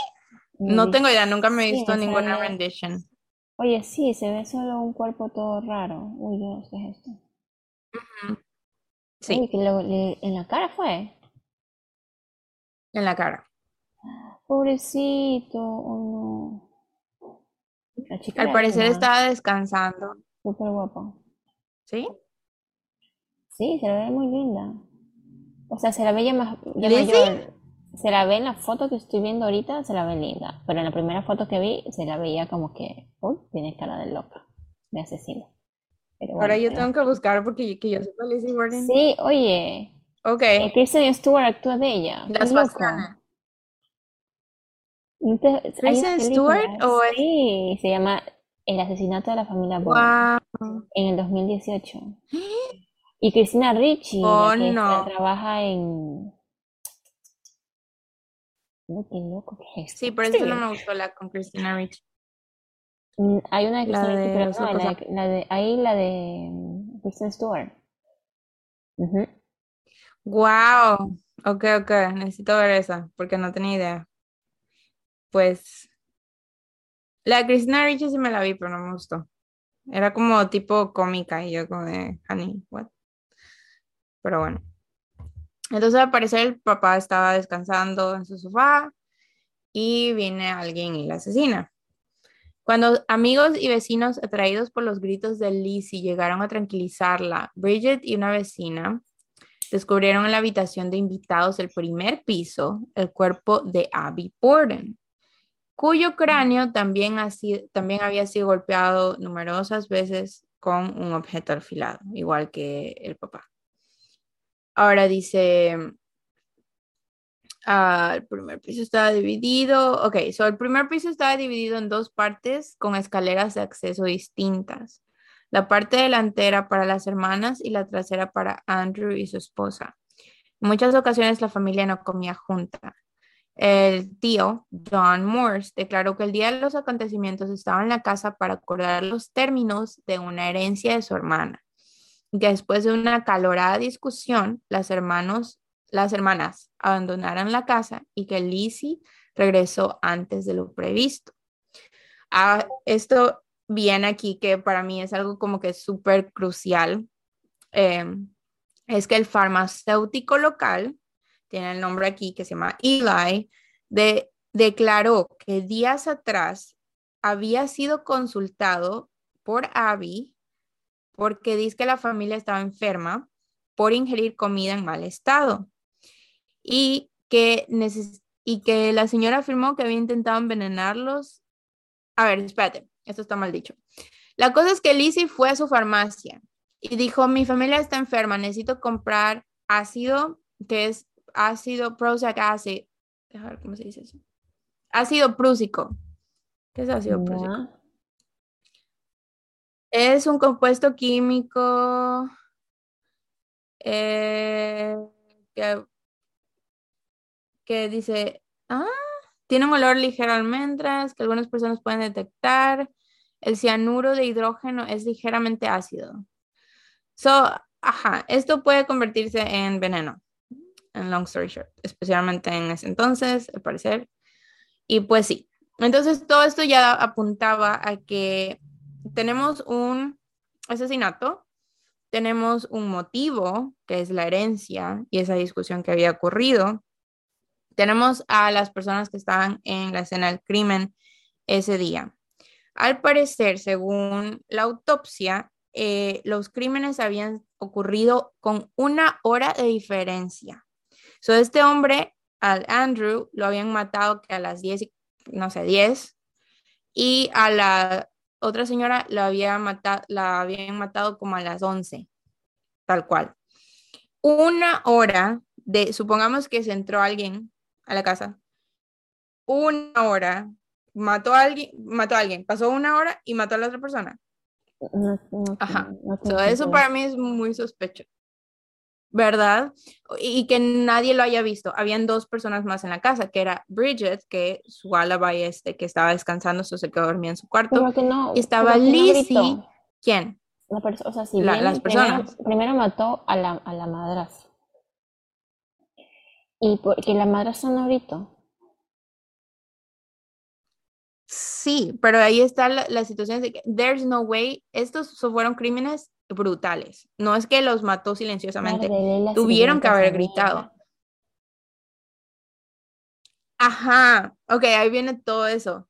No tengo idea, nunca me he visto ninguna rendition. Oye, sí, se ve solo un cuerpo todo raro. Uy, Dios, ¿qué es esto? Sí. Uy, que en la cara fue. En la cara. Pobrecito, oh no. Al parecer estaba descansando. Súper guapo. ¿Sí? Sí, se la ve muy linda. O sea, se la ve ya más ya mayor. Se la ve en la foto que estoy viendo ahorita, se la ve linda. Pero en la primera foto que vi, se la veía como que, uy, tiene cara de loca, de asesino. Ahora yo tengo que buscar porque que yo soy Lizzie Borden. Sí, oye. Ok. Eh, Kristen Stewart actúa de ella. Las ¿Kristen Stewart o Sí, se llama El asesinato de la familia. Wow. En el 2018. Y Cristina Ricci, oh, no. trabaja en... No, qué loco que es. Sí, pero eso no me gustó la con Cristina Ricci. Mm, hay una de Cristina Ricci, pero no, la de, la de, ahí la de mm, Kristen Stewart. Wow. Ok, ok. Necesito ver esa, porque no tenía idea. Pues. La de Cristina Ricci sí me la vi, pero no me gustó. Era como tipo cómica y yo como de, honey, what? Pero bueno. Entonces al parecer el papá estaba descansando en su sofá y viene alguien y la asesina. Cuando amigos y vecinos atraídos por los gritos de Lizzie llegaron a tranquilizarla, Bridget y una vecina descubrieron en la habitación de invitados del primer piso el cuerpo de Abby Borden, cuyo cráneo también, también había sido golpeado numerosas veces con un objeto afilado, igual que el papá. Ahora dice, ah, el primer piso estaba dividido, ok, so el primer piso estaba dividido en dos partes con escaleras de acceso distintas. La parte delantera para las hermanas y la trasera para Andrew y su esposa. En muchas ocasiones la familia no comía junta. El tío, John Morse, declaró que el día de los acontecimientos estaba en la casa para acordar los términos de una herencia de su hermana que después de una calorada discusión, las, hermanos, las hermanas abandonaron la casa y que Lizzie regresó antes de lo previsto. Ah, esto viene aquí que para mí es algo como que súper crucial. Em, es que el farmacéutico local, tiene el nombre aquí que se llama Eli, de, declaró que días atrás había sido consultado por Abby porque dice que la familia estaba enferma por ingerir comida en mal estado y que, y que la señora afirmó que había intentado envenenarlos. A ver, espérate, esto está mal dicho. La cosa es que Lizzie fue a su farmacia y dijo, mi familia está enferma, necesito comprar ácido, que es ácido Prozac acid. Déjame ver cómo se dice eso. Ácido prúsico. ¿Qué es ácido prúsico? Es un compuesto químico eh, que, dice, ah, tiene un olor ligero a almendras que algunas personas pueden detectar. El cianuro de hidrógeno es ligeramente ácido. So, ajá, esto puede convertirse en veneno, en long story short, especialmente en ese entonces, al parecer. Y pues sí, entonces todo esto ya apuntaba a que tenemos un asesinato, tenemos un motivo, que es la herencia y esa discusión que había ocurrido. Tenemos a las personas que estaban en la escena del crimen ese día. Al parecer, según la autopsia, eh, los crímenes habían ocurrido con una hora de diferencia. So, este hombre, al Andrew, lo habían matado que a las 10, no sé, 10, y a la otra señora la, había matado, la habían matado como a las 11, tal cual. Una hora de, supongamos que se entró alguien a la casa, una hora, mató a alguien, mató a alguien, pasó una hora y mató a la otra persona. Ajá. eso para mí es muy sospecho. ¿Verdad? Y que nadie lo haya visto. Habían dos personas más en la casa, que era Bridget, que su alibi este, que estaba descansando, se quedó dormida en su cuarto. y estaba Lizzie. ¿Quién? La o sea, si las personas. Primero, mató a la, a la madrastra. Y porque la madrastra no gritó. Sí, pero ahí está la, situación de que there's no way, estos fueron crímenes brutales. No es que los mató silenciosamente, tuvieron que haber gritado. Ajá, ok, ahí viene todo eso.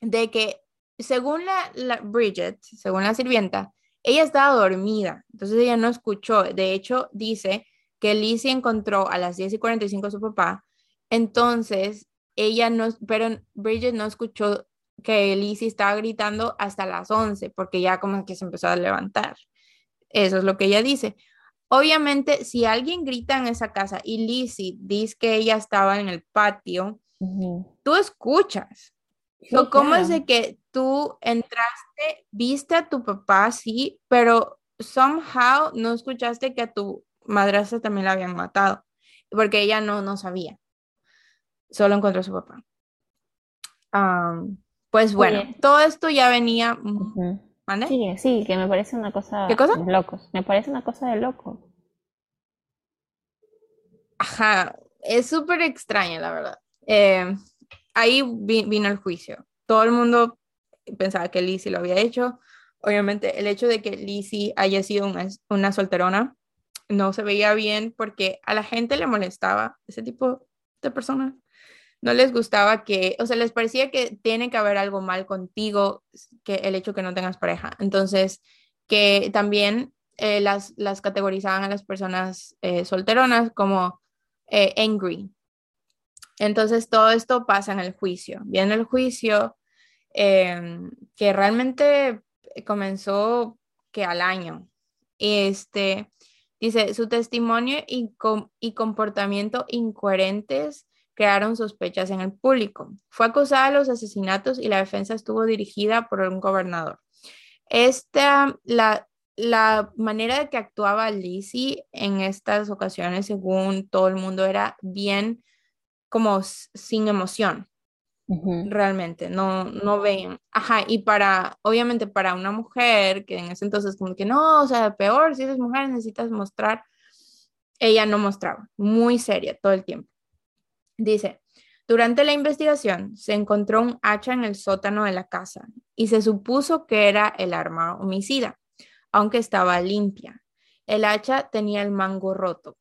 De que según la, Bridget, según la sirvienta, ella estaba dormida, entonces ella no escuchó. De hecho, dice que Lizzie encontró a las 10 y 45 a su papá, entonces ella no, pero Bridget no escuchó que Lizzie estaba gritando hasta las 11, porque ya como que se empezó a levantar. Eso es lo que ella dice. Obviamente, si alguien grita en esa casa y Lizzie dice que ella estaba en el patio, tú escuchas. ¿Cómo es de que tú entraste, viste a tu papá, sí, pero somehow no escuchaste que a tu madrastra también la habían matado? Porque ella no, no sabía solo encontró a su papá. pues bueno, todo esto ya venía. Sí, sí, que me parece una cosa, ¿Qué cosa? de locos. Me parece una cosa de locos. Ajá, es súper extraña, la verdad. Eh, ahí vino el juicio. Todo el mundo pensaba que Lizzie lo había hecho. Obviamente, el hecho de que Lizzie haya sido una, una solterona no se veía bien porque a la gente le molestaba ese tipo de personas no les gustaba que, o sea, les parecía que tiene que haber algo mal contigo, que el hecho que no tengas pareja. Entonces, que también eh, las, las categorizaban a las personas eh, solteronas como eh, angry. Entonces, todo esto pasa en el juicio. Viene el juicio em, que realmente comenzó que al año. Este, dice, su testimonio y, y comportamiento incoherentes crearon sospechas en el público. Fue acusada de los asesinatos y la defensa estuvo dirigida por un gobernador. Esta, la, la manera de que actuaba Lizzie en estas ocasiones, según todo el mundo, era bien como sin emoción. Realmente, no, no ven. Ajá, y para, obviamente para una mujer que en ese entonces como que no, o sea, peor, si eres mujer necesitas mostrar, ella no mostraba, muy seria todo el tiempo. Dice, durante la investigación se encontró un hacha en el sótano de la casa y se supuso que era el arma homicida, aunque estaba limpia. El hacha tenía el mango roto.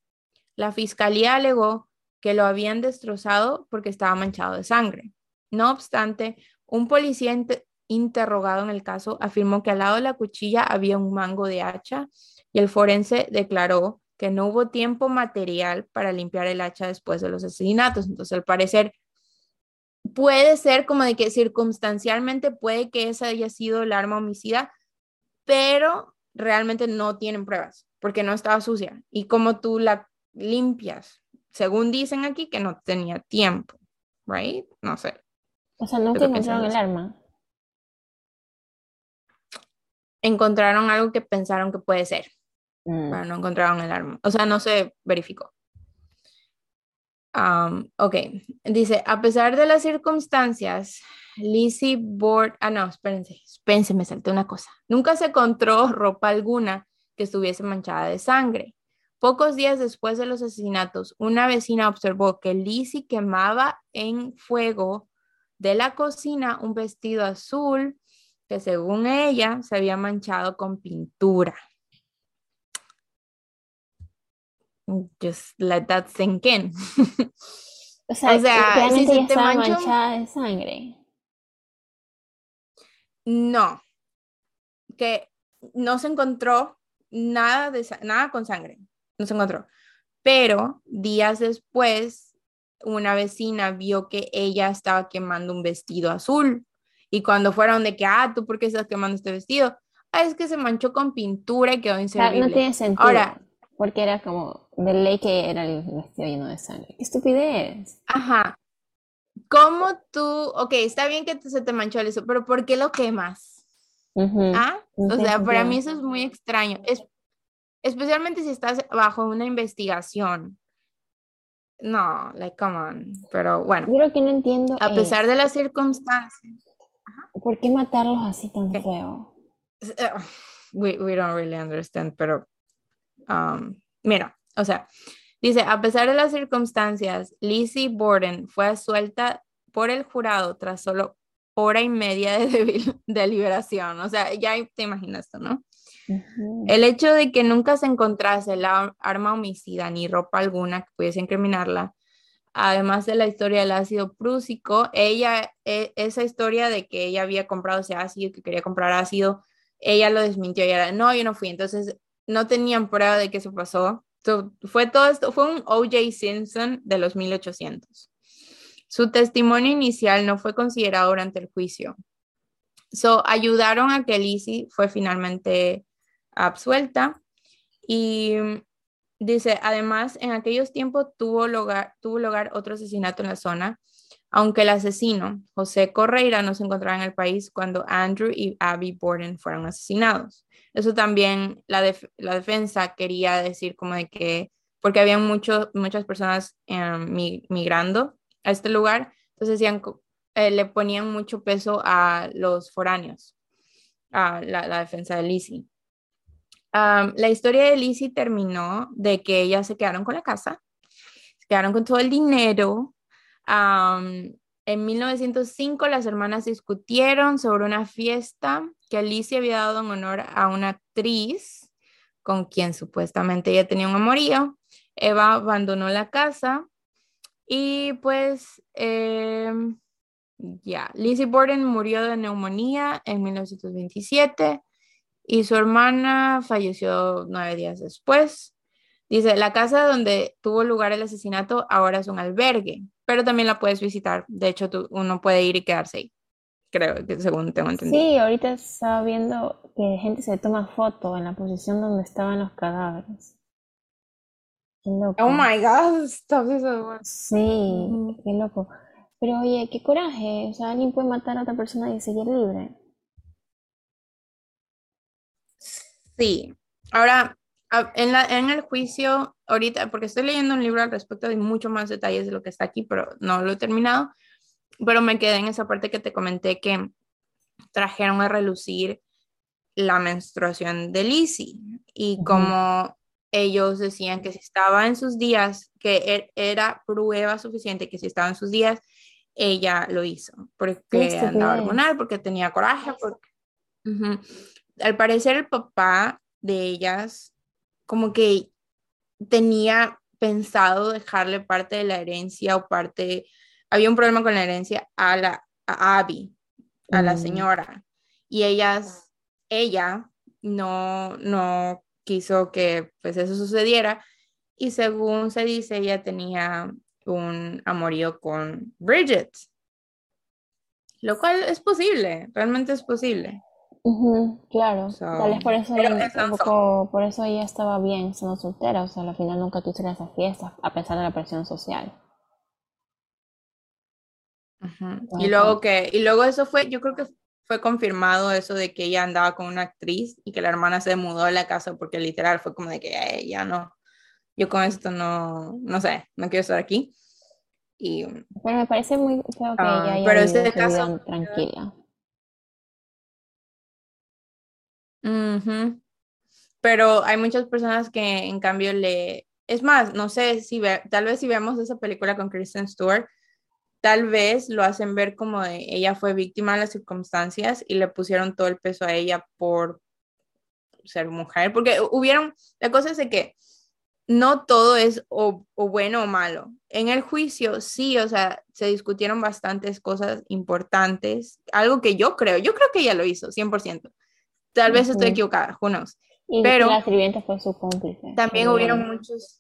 La fiscalía alegó que lo habían destrozado porque estaba manchado de sangre. No obstante, un policía interrogado en el caso afirmó que al lado de la cuchilla había un mango de hacha y el forense declaró que no hubo tiempo material para limpiar el hacha después de los asesinatos. Entonces, al parecer, puede ser como de que circunstancialmente puede que esa haya sido el arma homicida, pero realmente no tienen pruebas porque no estaba sucia. Y como tú la limpias, según dicen aquí, que no tenía tiempo, ¿right? No sé. O sea, nunca encontraron el arma. Encontraron algo que pensaron que puede ser. Mm. no encontraron el arma. O sea, no se verificó. ok, dice, a pesar de las circunstancias, Lizzie Board, ah, no, espérense, espérense, me salté una cosa. Nunca se encontró ropa alguna que estuviese manchada de sangre. Pocos días después de los asesinatos, una vecina observó que Lizzie quemaba en fuego de la cocina un vestido azul que según ella se había manchado con pintura. Just let that sink in. O sea, o sea si se te manchada de sangre. No, que no se encontró nada, de, nada con sangre, no se encontró. Pero días después, una vecina vio que ella estaba quemando un vestido azul Y cuando fueron de que, ah, ¿tú por qué estás quemando este vestido? Ah, es que se manchó con pintura y quedó inservible. no tiene sentido. Ahora, porque era como de ley que era el vestido lleno de sangre. ¡Qué estupidez! Ajá. ¿Cómo tú, ok, está bien que se te manchó eso, pero ¿por qué lo quemas? ¿Ah? o sea, para mí eso es muy extraño. Es, especialmente si estás bajo una investigación. No, like, come on. Pero bueno. Yo lo que no entiendo A pesar de las circunstancias. ¿Por qué matarlos así tan feo? We, we don't really understand, pero um, mira, o sea, dice, a pesar de las circunstancias, Lizzie Borden fue suelta por el jurado tras solo hora y media de, de liberación. O sea, ya te imaginas esto, ¿no? El hecho de que nunca se encontrase la arma homicida ni ropa alguna que pudiese incriminarla, además de la historia del ácido prúsico, ella, e, esa historia de que ella había comprado ese ácido, que quería comprar ácido, ella lo desmintió y era, no, yo no fui. Entonces, no tenían prueba de que eso pasó. fue todo esto, fue un O.J. Simpson de los 1800. Su testimonio inicial no fue considerado durante el juicio. So, ayudaron a que Lizzie fue finalmente absuelta y dice, además, en aquellos tiempos tuvo lugar otro asesinato en la zona, aunque el asesino, José Correira, no se encontraba en el país cuando Andrew y Abby Borden fueron asesinados. Eso también la, la defensa quería decir como de que, porque había muchas personas em, migrando a este lugar, entonces decían, eh, le ponían mucho peso a los foráneos, a la, defensa de Lizzie. la historia de Lizzie terminó de que ellas se quedaron con la casa, se quedaron con todo el dinero. En 1905 las hermanas discutieron sobre una fiesta que Lizzie había dado en honor a una actriz con quien supuestamente ella tenía un amorío. Eva abandonó la casa y pues em, ya, Lizzie Borden murió de neumonía en 1927 y su hermana falleció nueve días después. Dice, la casa donde tuvo lugar el asesinato ahora es un albergue, pero también la puedes visitar. De hecho, tú, uno puede ir y quedarse ahí creo que según tengo entendido. Sí, ahorita estaba viendo que gente se toma foto en la posición donde estaban los cadáveres. Qué loco. Oh my god, stop eso. Sí, qué loco. Pero oye, qué coraje. O sea, alguien puede matar a otra persona y seguir libre. Sí. Ahora, en, la, en el juicio, ahorita, porque estoy leyendo un libro al respecto de mucho más detalles de lo que está aquí, pero no lo he terminado pero me quedé en esa parte que te comenté que trajeron a relucir la menstruación de Lizzie y como ellos decían que si estaba en sus días, que er, era prueba suficiente que si estaba en sus días, ella lo hizo, porque andaba hormonal, porque tenía coraje, porque... Al parecer el papá de ellas como que tenía pensado dejarle parte de la herencia o parte había un problema con la herencia a la a Abby, a la mm. señora, y ellas, ella no, no quiso que pues eso sucediera, y según se dice, ella tenía un amorío con Bridget, lo cual es posible, realmente es posible. Claro, tal vez por eso, ella, por eso ella estaba bien siendo soltera, o sea, al final nunca quiso ir a esa fiesta, a pesar de la presión social. Y luego que, y luego eso fue, yo creo que fue confirmado eso de que ella andaba con una actriz y que la hermana se mudó de la casa porque literal fue como de que ya no, yo con esto no, no sé, no quiero estar aquí. Y, pero me parece muy feo que ella ah, haya pero ese caso tranquila. Pero hay muchas personas que en cambio le, es más, no sé si ve, tal vez si vemos esa película con Kristen Stewart, tal vez lo hacen ver como de ella fue víctima de las circunstancias y le pusieron todo el peso a ella por ser mujer, porque hubieron, la cosa es de que no todo es o, bueno o malo. En el juicio sí, o sea, se discutieron bastantes cosas importantes, algo que yo creo, yo creo que ella lo hizo, 100%. Tal vez estoy equivocada, who knows. Y Pero la sirvienta fue su cómplice. También hubieron muchos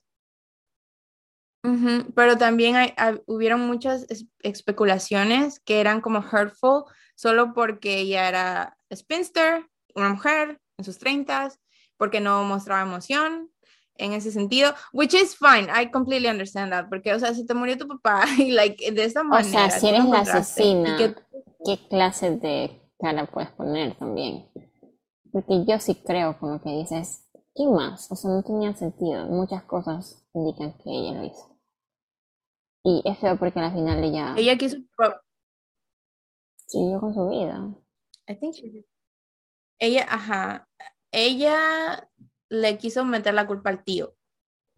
pero también hay, hubieron muchas especulaciones que eran como hurtful solo porque ella era spinster, una mujer en sus treintas, porque no mostraba emoción en ese sentido, which is fine, I completely understand that, porque, o sea, si te murió tu papá y, like, de esta manera. O sea, si eres la asesina, ¿qué clase de cara puedes poner también? Porque yo sí creo, como que dices, ¿qué más? O sea, no tenía sentido, muchas cosas indican que ella lo hizo. Y es feo porque al final ella... Ella quiso... Siguió con su vida. I think she Ella, ajá, ella le quiso meter la culpa al tío,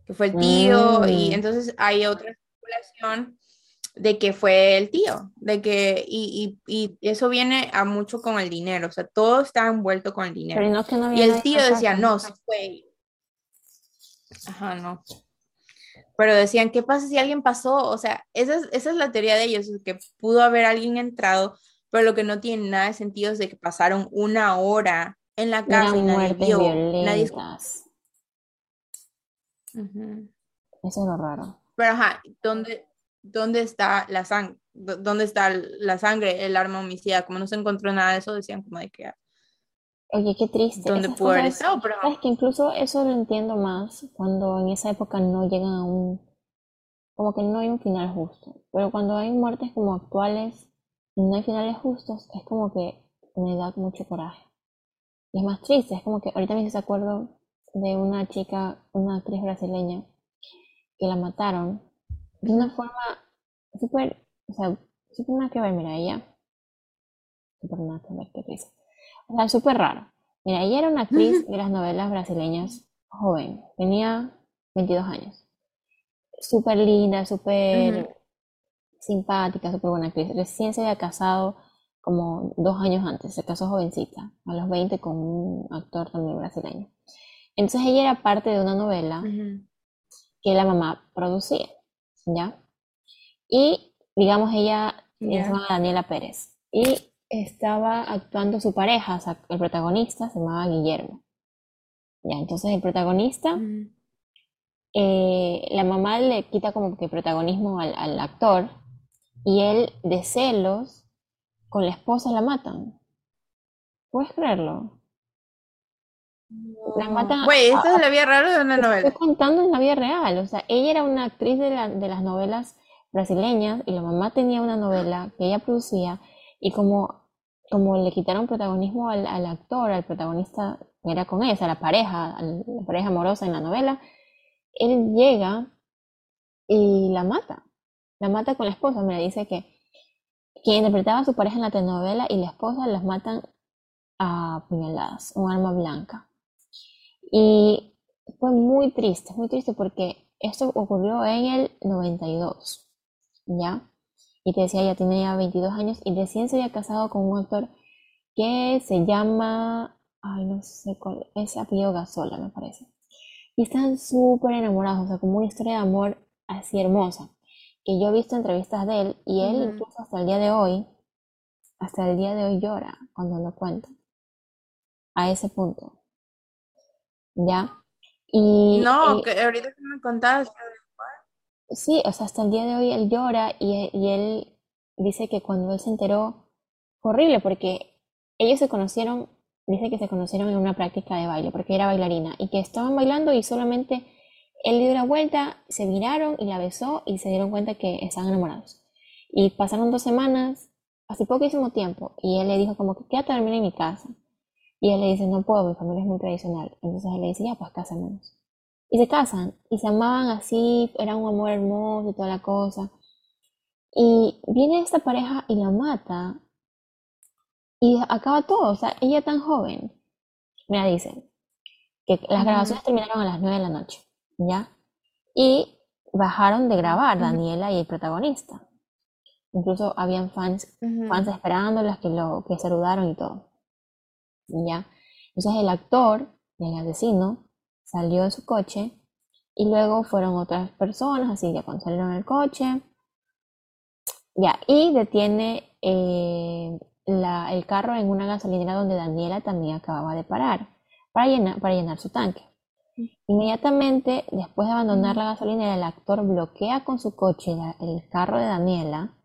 que fue el tío, y mm. entonces hay otra especulación de que fue el tío, de que, y, y, y, eso viene a mucho con el dinero, o sea, todo está envuelto con el dinero. y el tío decía, no, se fue. Ajá, no. Pero decían, ¿qué pasa si alguien pasó? O sea, esa es, esa es la teoría de ellos, que pudo haber alguien entrado, pero lo que no tiene nada de sentido es de que pasaron una hora en la casa y nadie vio, nadie... Eso es lo raro. Pero ajá, ¿dónde, dónde está la sangre? ¿Dónde está la sangre, el arma homicida? Como no se encontró nada de eso, decían como de que... Oye, qué triste. ¿Dónde puede haber Pero... Es que incluso eso lo entiendo más cuando en esa época no llegan a un... Como que no hay un final justo. Pero cuando hay muertes como actuales y no hay finales justos, es como que me da mucho coraje. Y es más triste, es como que ahorita me hice acuerdo de una chica, una actriz brasileña, que la mataron de una forma súper, o sea, súper nada que ver, mira, ella, súper nada que ver, qué risa. O sea, súper raro. Mira, ella era una actriz de las novelas brasileñas joven, tenía 22 años. Súper linda, súper simpática, súper buena actriz. Recién se había casado como dos años antes, se casó jovencita, a los 20 con un actor también brasileño. Entonces ella era parte de una novela que la mamá producía, ¿ya? Y digamos ella se llamaba Daniela Pérez y estaba actuando su pareja, o sea, el protagonista se llamaba Guillermo. Ya, entonces el protagonista, eh, la mamá le quita como que protagonismo al, al actor y él de celos con la esposa la matan. ¿Puedes creerlo? La matan. Güey, ¿esto es la vida real o de una novela? Estoy contando en la vida real. O sea, ella era una actriz de, de las novelas brasileñas y la mamá tenía una novela que ella producía y como, como le quitaron protagonismo al, al actor, al protagonista que era con ella, a la pareja, la pareja amorosa en la novela, él llega y la mata. La mata con la esposa. Me dice que quien interpretaba a su pareja en la telenovela y la esposa las matan a puñaladas, un arma blanca. Y fue muy triste, muy triste porque esto ocurrió en el 92, ¿ya? Y te decía, ya tenía 22 años y recién se había casado con un actor que se llama, ay, no sé cuál, ese apellido Gasola, me parece. Y están súper enamorados, o sea, como una historia de amor así hermosa que yo he visto entrevistas de él y él incluso hasta el día de hoy, hasta el día de hoy llora cuando lo cuenta. A ese punto. ¿Ya? Y, no, que ahorita que me contaste. Sí, o sea, hasta el día de hoy él llora y, y él dice que cuando él se enteró fue horrible porque ellos se conocieron, dice que se conocieron en una práctica de baile porque era bailarina y que estaban bailando y solamente él dio la vuelta, se miraron y la besó y se dieron cuenta que estaban enamorados. Y pasaron dos semanas, hace poquísimo tiempo, y él le dijo como que quédate a dormir en mi casa. Y él le dice, no puedo, mi familia es muy tradicional. Entonces él le dice, ya, pues cásanos. Y se casan, y se amaban así, era un amor hermoso y toda la cosa. Y viene esta pareja y la mata, y acaba todo, o sea, ella tan joven. Mira, dice que las grabaciones terminaron a las 9 de la noche. ¿ya? Y bajaron de grabar Daniela y el protagonista. Incluso habían fans, fans esperándolas que lo que saludaron y todo. ¿Ya? Entonces el actor, el asesino, salió de su coche y luego fueron otras personas, así que cuando salieron del coche, ya, y detiene eh, el carro en una gasolinera donde Daniela también acababa de parar para llenar, para llenar su tanque. Inmediatamente después de abandonar la gasolinera, el actor bloquea con su coche el carro de Daniela.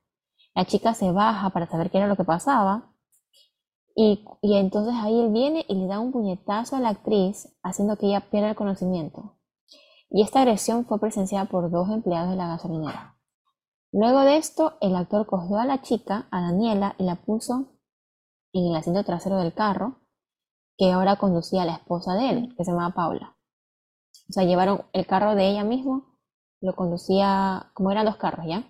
La chica se baja para saber qué era lo que pasaba. Y, y entonces ahí él viene y le da un puñetazo a la actriz, haciendo que ella pierda el conocimiento. Y esta agresión fue presenciada por dos empleados de la gasolinera. Luego de esto, el actor cogió a la chica, a Daniela, y la puso en el asiento trasero del carro, que ahora conducía a la esposa de él, que se llamaba Paula. O sea, llevaron el carro de ella mismo, lo conducía, como eran dos carros, ¿ya?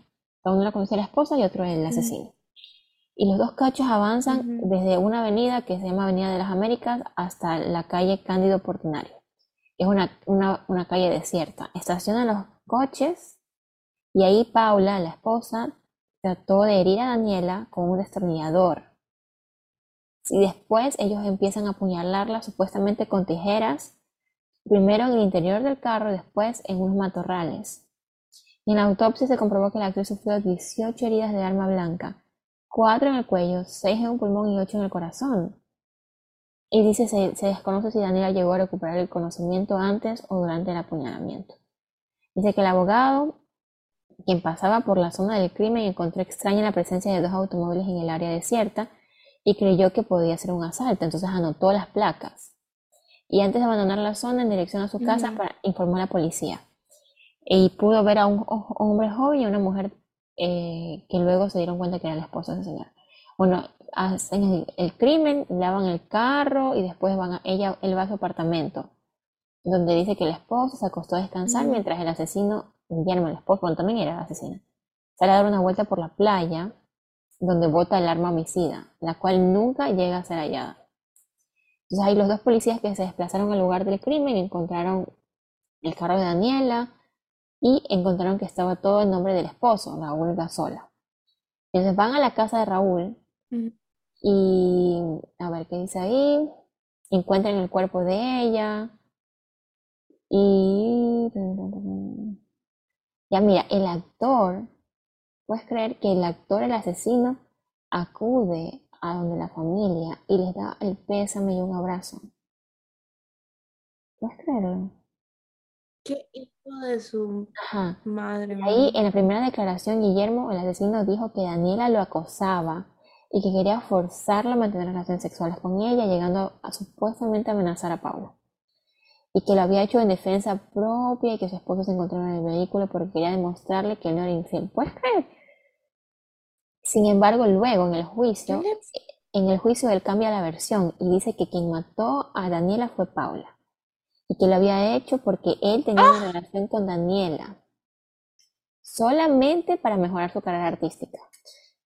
Uno lo conducía la esposa y otro el asesino. Y los dos cachos avanzan desde una avenida que se llama Avenida de las Américas hasta la calle Cándido Portinario. Es una, una calle desierta. Estacionan los coches y ahí Paula, la esposa, trató de herir a Daniela con un destornillador. Y después ellos empiezan a apuñalarla supuestamente con tijeras, primero en el interior del carro después en unos matorrales. Y en la autopsia se comprobó que la actriz sufrió 18 heridas de arma blanca, 4 en el cuello, 6 en un pulmón y 8 en el corazón. Y dice, se, se desconoce si Daniela llegó a recuperar el conocimiento antes o durante el apuñalamiento. Dice que el abogado, quien pasaba por la zona del crimen, encontró extraña la presencia de dos automóviles en el área desierta y creyó que podía ser un asalto, entonces anotó las placas. Y antes de abandonar la zona en dirección a su casa, para, informó a la policía. Y pudo ver a un hombre joven y a una mujer eh, que luego se dieron cuenta que era la esposa de ese señor. Bueno, hacen el, crimen, lavan el carro y después van a, ella, él va a su apartamento, donde dice que la esposa se acostó a descansar mientras el asesino, Guillermo, el esposo, bueno, también era el asesino, sale a dar una vuelta por la playa donde bota el arma homicida, la cual nunca llega a ser hallada. Entonces hay los dos policías que se desplazaron al lugar del crimen encontraron el carro de Daniela y encontraron que estaba todo en nombre del esposo, Raúl Gasola. Entonces van a la casa de Raúl y a ver qué dice ahí. Encuentran el cuerpo de ella y ya mira, el actor ¿Puedes creer que el actor, el asesino, acude a donde la familia y les da el pésame y un abrazo? ¿Puedes creerlo? ¿Qué hijo de su madre? Ahí, en la primera declaración, Guillermo, el asesino, dijo que Daniela lo acosaba y que quería forzarlo a mantener relaciones sexuales con ella, llegando a supuestamente amenazar a Paula y que lo había hecho en defensa propia y que su esposo se encontraba en el vehículo porque quería demostrarle que él no era infiel. ¿Puedes creer? Sin embargo, luego en el juicio, en el juicio él cambia la versión y dice que quien mató a Daniela fue Paula y que lo había hecho porque él tenía una ¡Ah! relación con Daniela solamente para mejorar su carrera artística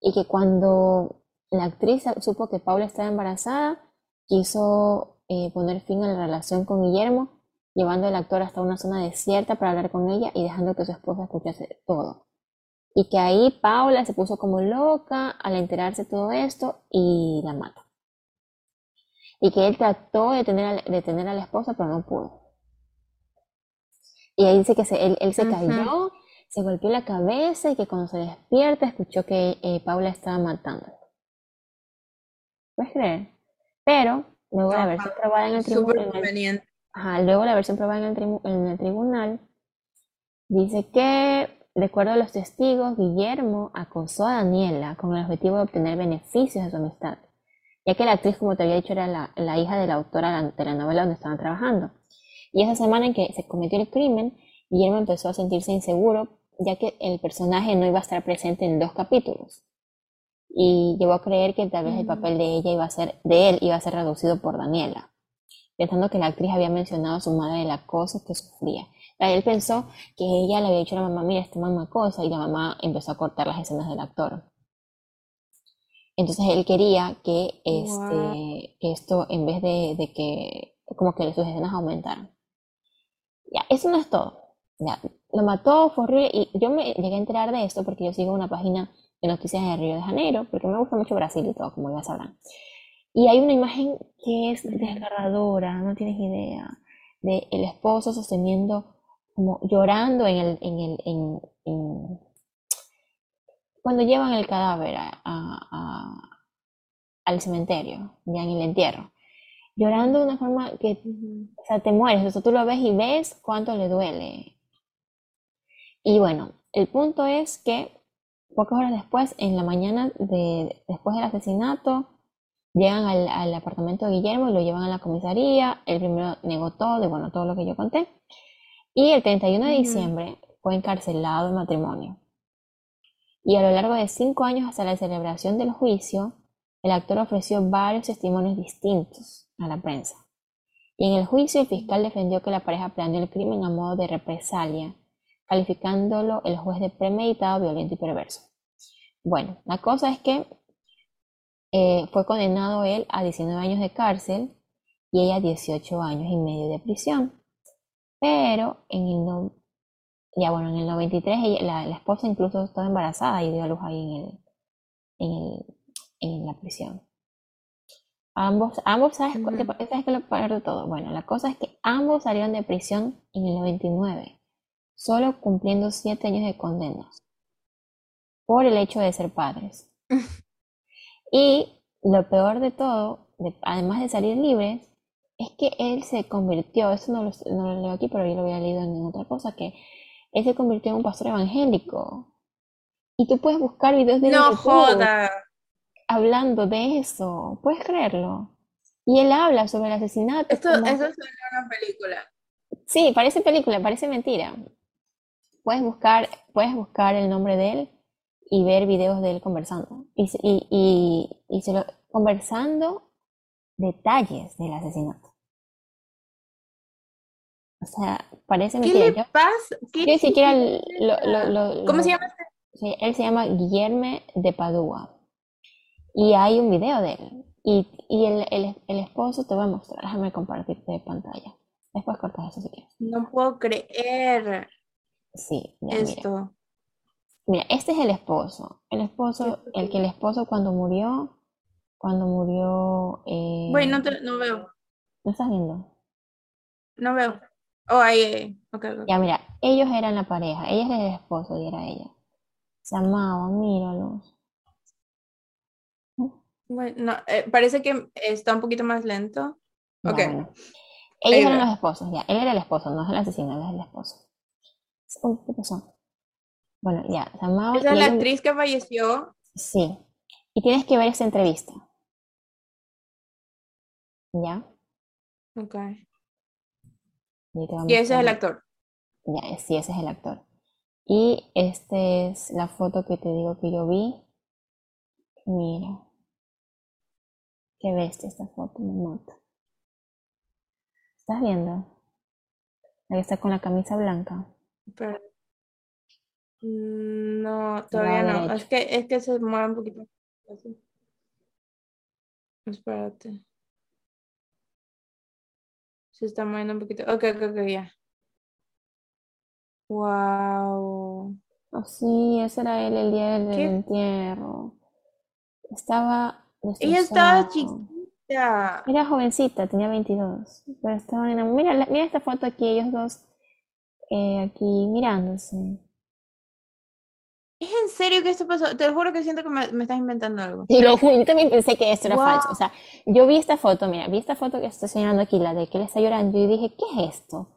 y que cuando la actriz supo que Paula estaba embarazada quiso eh, poner fin a la relación con Guillermo llevando al actor hasta una zona desierta para hablar con ella y dejando que su esposa escuchase todo. Y que ahí Paula se puso como loca al enterarse de todo esto y la mata. Y que él trató de tener a, de tener a la esposa, pero no pudo. Y ahí dice que él, se cayó, se golpeó la cabeza y que cuando se despierta escuchó que eh, Paula estaba matando. ¿Puedes creer? Pero luego la versión probada en el tribunal. Ajá, luego la versión probada en el, en el tribunal dice que, de acuerdo a los testigos, Guillermo acosó a Daniela con el objetivo de obtener beneficios de su amistad, ya que la actriz, como te había dicho, era la, la hija de la autora de la novela donde estaban trabajando. Y esa semana en que se cometió el crimen, Guillermo empezó a sentirse inseguro, ya que el personaje no iba a estar presente en dos capítulos. Y llegó a creer que tal vez el papel de ella iba a ser, de él iba a ser reducido por Daniela pensando que la actriz había mencionado a su madre el acoso que sufría. Él pensó que ella le había dicho a la mamá, mira, este mamá cosa, y la mamá empezó a cortar las escenas del actor. Entonces él quería que, este, esto, en vez de, que, como que sus escenas aumentaran. Ya, eso no es todo. Ya, lo mató, fue horrible, y yo me llegué a enterar de esto porque yo sigo una página de noticias de Río de Janeiro, porque me gusta mucho Brasil y todo, como ya sabrán. Y hay una imagen que es desgarradora, no tienes idea, de el esposo sosteniendo, como llorando en el, en el, en, cuando llevan el cadáver a, al cementerio, ya en el entierro. llorando de una forma que, o sea, te mueres, o sea, tú lo ves y ves cuánto le duele. Y bueno, el punto es que pocas horas después, en la mañana de, después del asesinato, llegan al, apartamento de Guillermo y lo llevan a la comisaría. El primero negó todo, y bueno, todo lo que yo conté. Y el 31 de diciembre fue encarcelado en matrimonio. Y a lo largo de cinco años hasta la celebración del juicio, el actor ofreció varios testimonios distintos a la prensa. Y en el juicio el fiscal defendió que la pareja planeó el crimen a modo de represalia, calificándolo el juez de premeditado, violento y perverso. Bueno, la cosa es que eh, fue condenado él a 19 años de cárcel y ella a 18 años y medio de prisión. Pero en el, ya bueno, en el 93 la, esposa incluso estaba embarazada y dio a luz ahí en, el, en, la prisión. Ambos, ambos ¿sabes, ¿sabes que lo peor de todo? Bueno, la cosa es que ambos salieron de prisión en el 99, solo cumpliendo 7 años de condenas por el hecho de ser padres. y lo peor de todo, además de salir libres, es que él se convirtió, eso no lo, no lo leo aquí, pero yo lo había leído en otra cosa, que él se convirtió en un pastor evangélico. Y tú puedes buscar videos de no joda. hablando de eso. ¿Puedes creerlo? Y él habla sobre el asesinato. Esto, Eso es una película. Sí, parece película, parece mentira. Puedes buscar, puedes buscar el nombre de él y ver videos de él conversando. Y, y, y, y se lo, conversando detalles del asesinato. O sea, parece mentira. ¿Qué le pasa? ¿Qué siquiera lo, ¿Cómo se llama? Sí, él se llama Guillermo de Padua. Y hay un video de él. Y, y el, el, el, esposo te voy a mostrar. Déjame compartirte de pantalla. Después cortas eso si quieres. No puedo creer. Sí, esto. Mira. este es el esposo. El esposo, el que el esposo cuando murió, cuando murió. Eh... Bueno, no, te, no veo. ¿No estás viendo? No veo. Oh, ahí, okay, Ya, mira, ellos eran la pareja, ella era el esposo y era ella. Se amaban, míralos. Bueno, eh, parece que está un poquito más lento. ok. Ellos eran los esposos, ya. Él era el esposo, no es el asesino, él es el esposo. Uy, ¿qué pasó? Bueno, ya, se amaban. Esa es la actriz que falleció. Sí. Y tienes que ver esa entrevista. ¿Ya? Ok. Y ese es el actor. Ya, sí, ese es el actor. Y esta es la foto que te digo que yo vi. Mira. Qué bestia esta foto, me mata. ¿Estás viendo? Ahí está con la camisa blanca. Pero... Mm, no, todavía no. Es que, es que se mueve un poquito. Espérate. Se está moviendo un poquito. Ok, ok, ok, ya. Wow. Oh, sí, ese era él el día del entierro. Estaba. Ella estaba chiquita. Era jovencita, tenía 22. Pero estaba en... Mira, mira esta foto aquí, ellos dos eh, aquí mirándose. ¿Es en serio que esto pasó? Te juro que siento que me, estás inventando algo. Sí, lo yo también pensé que esto era falso. O sea, yo vi esta foto, mira, vi esta foto que estoy señalando aquí, la de que él está llorando, y dije, ¿qué es esto?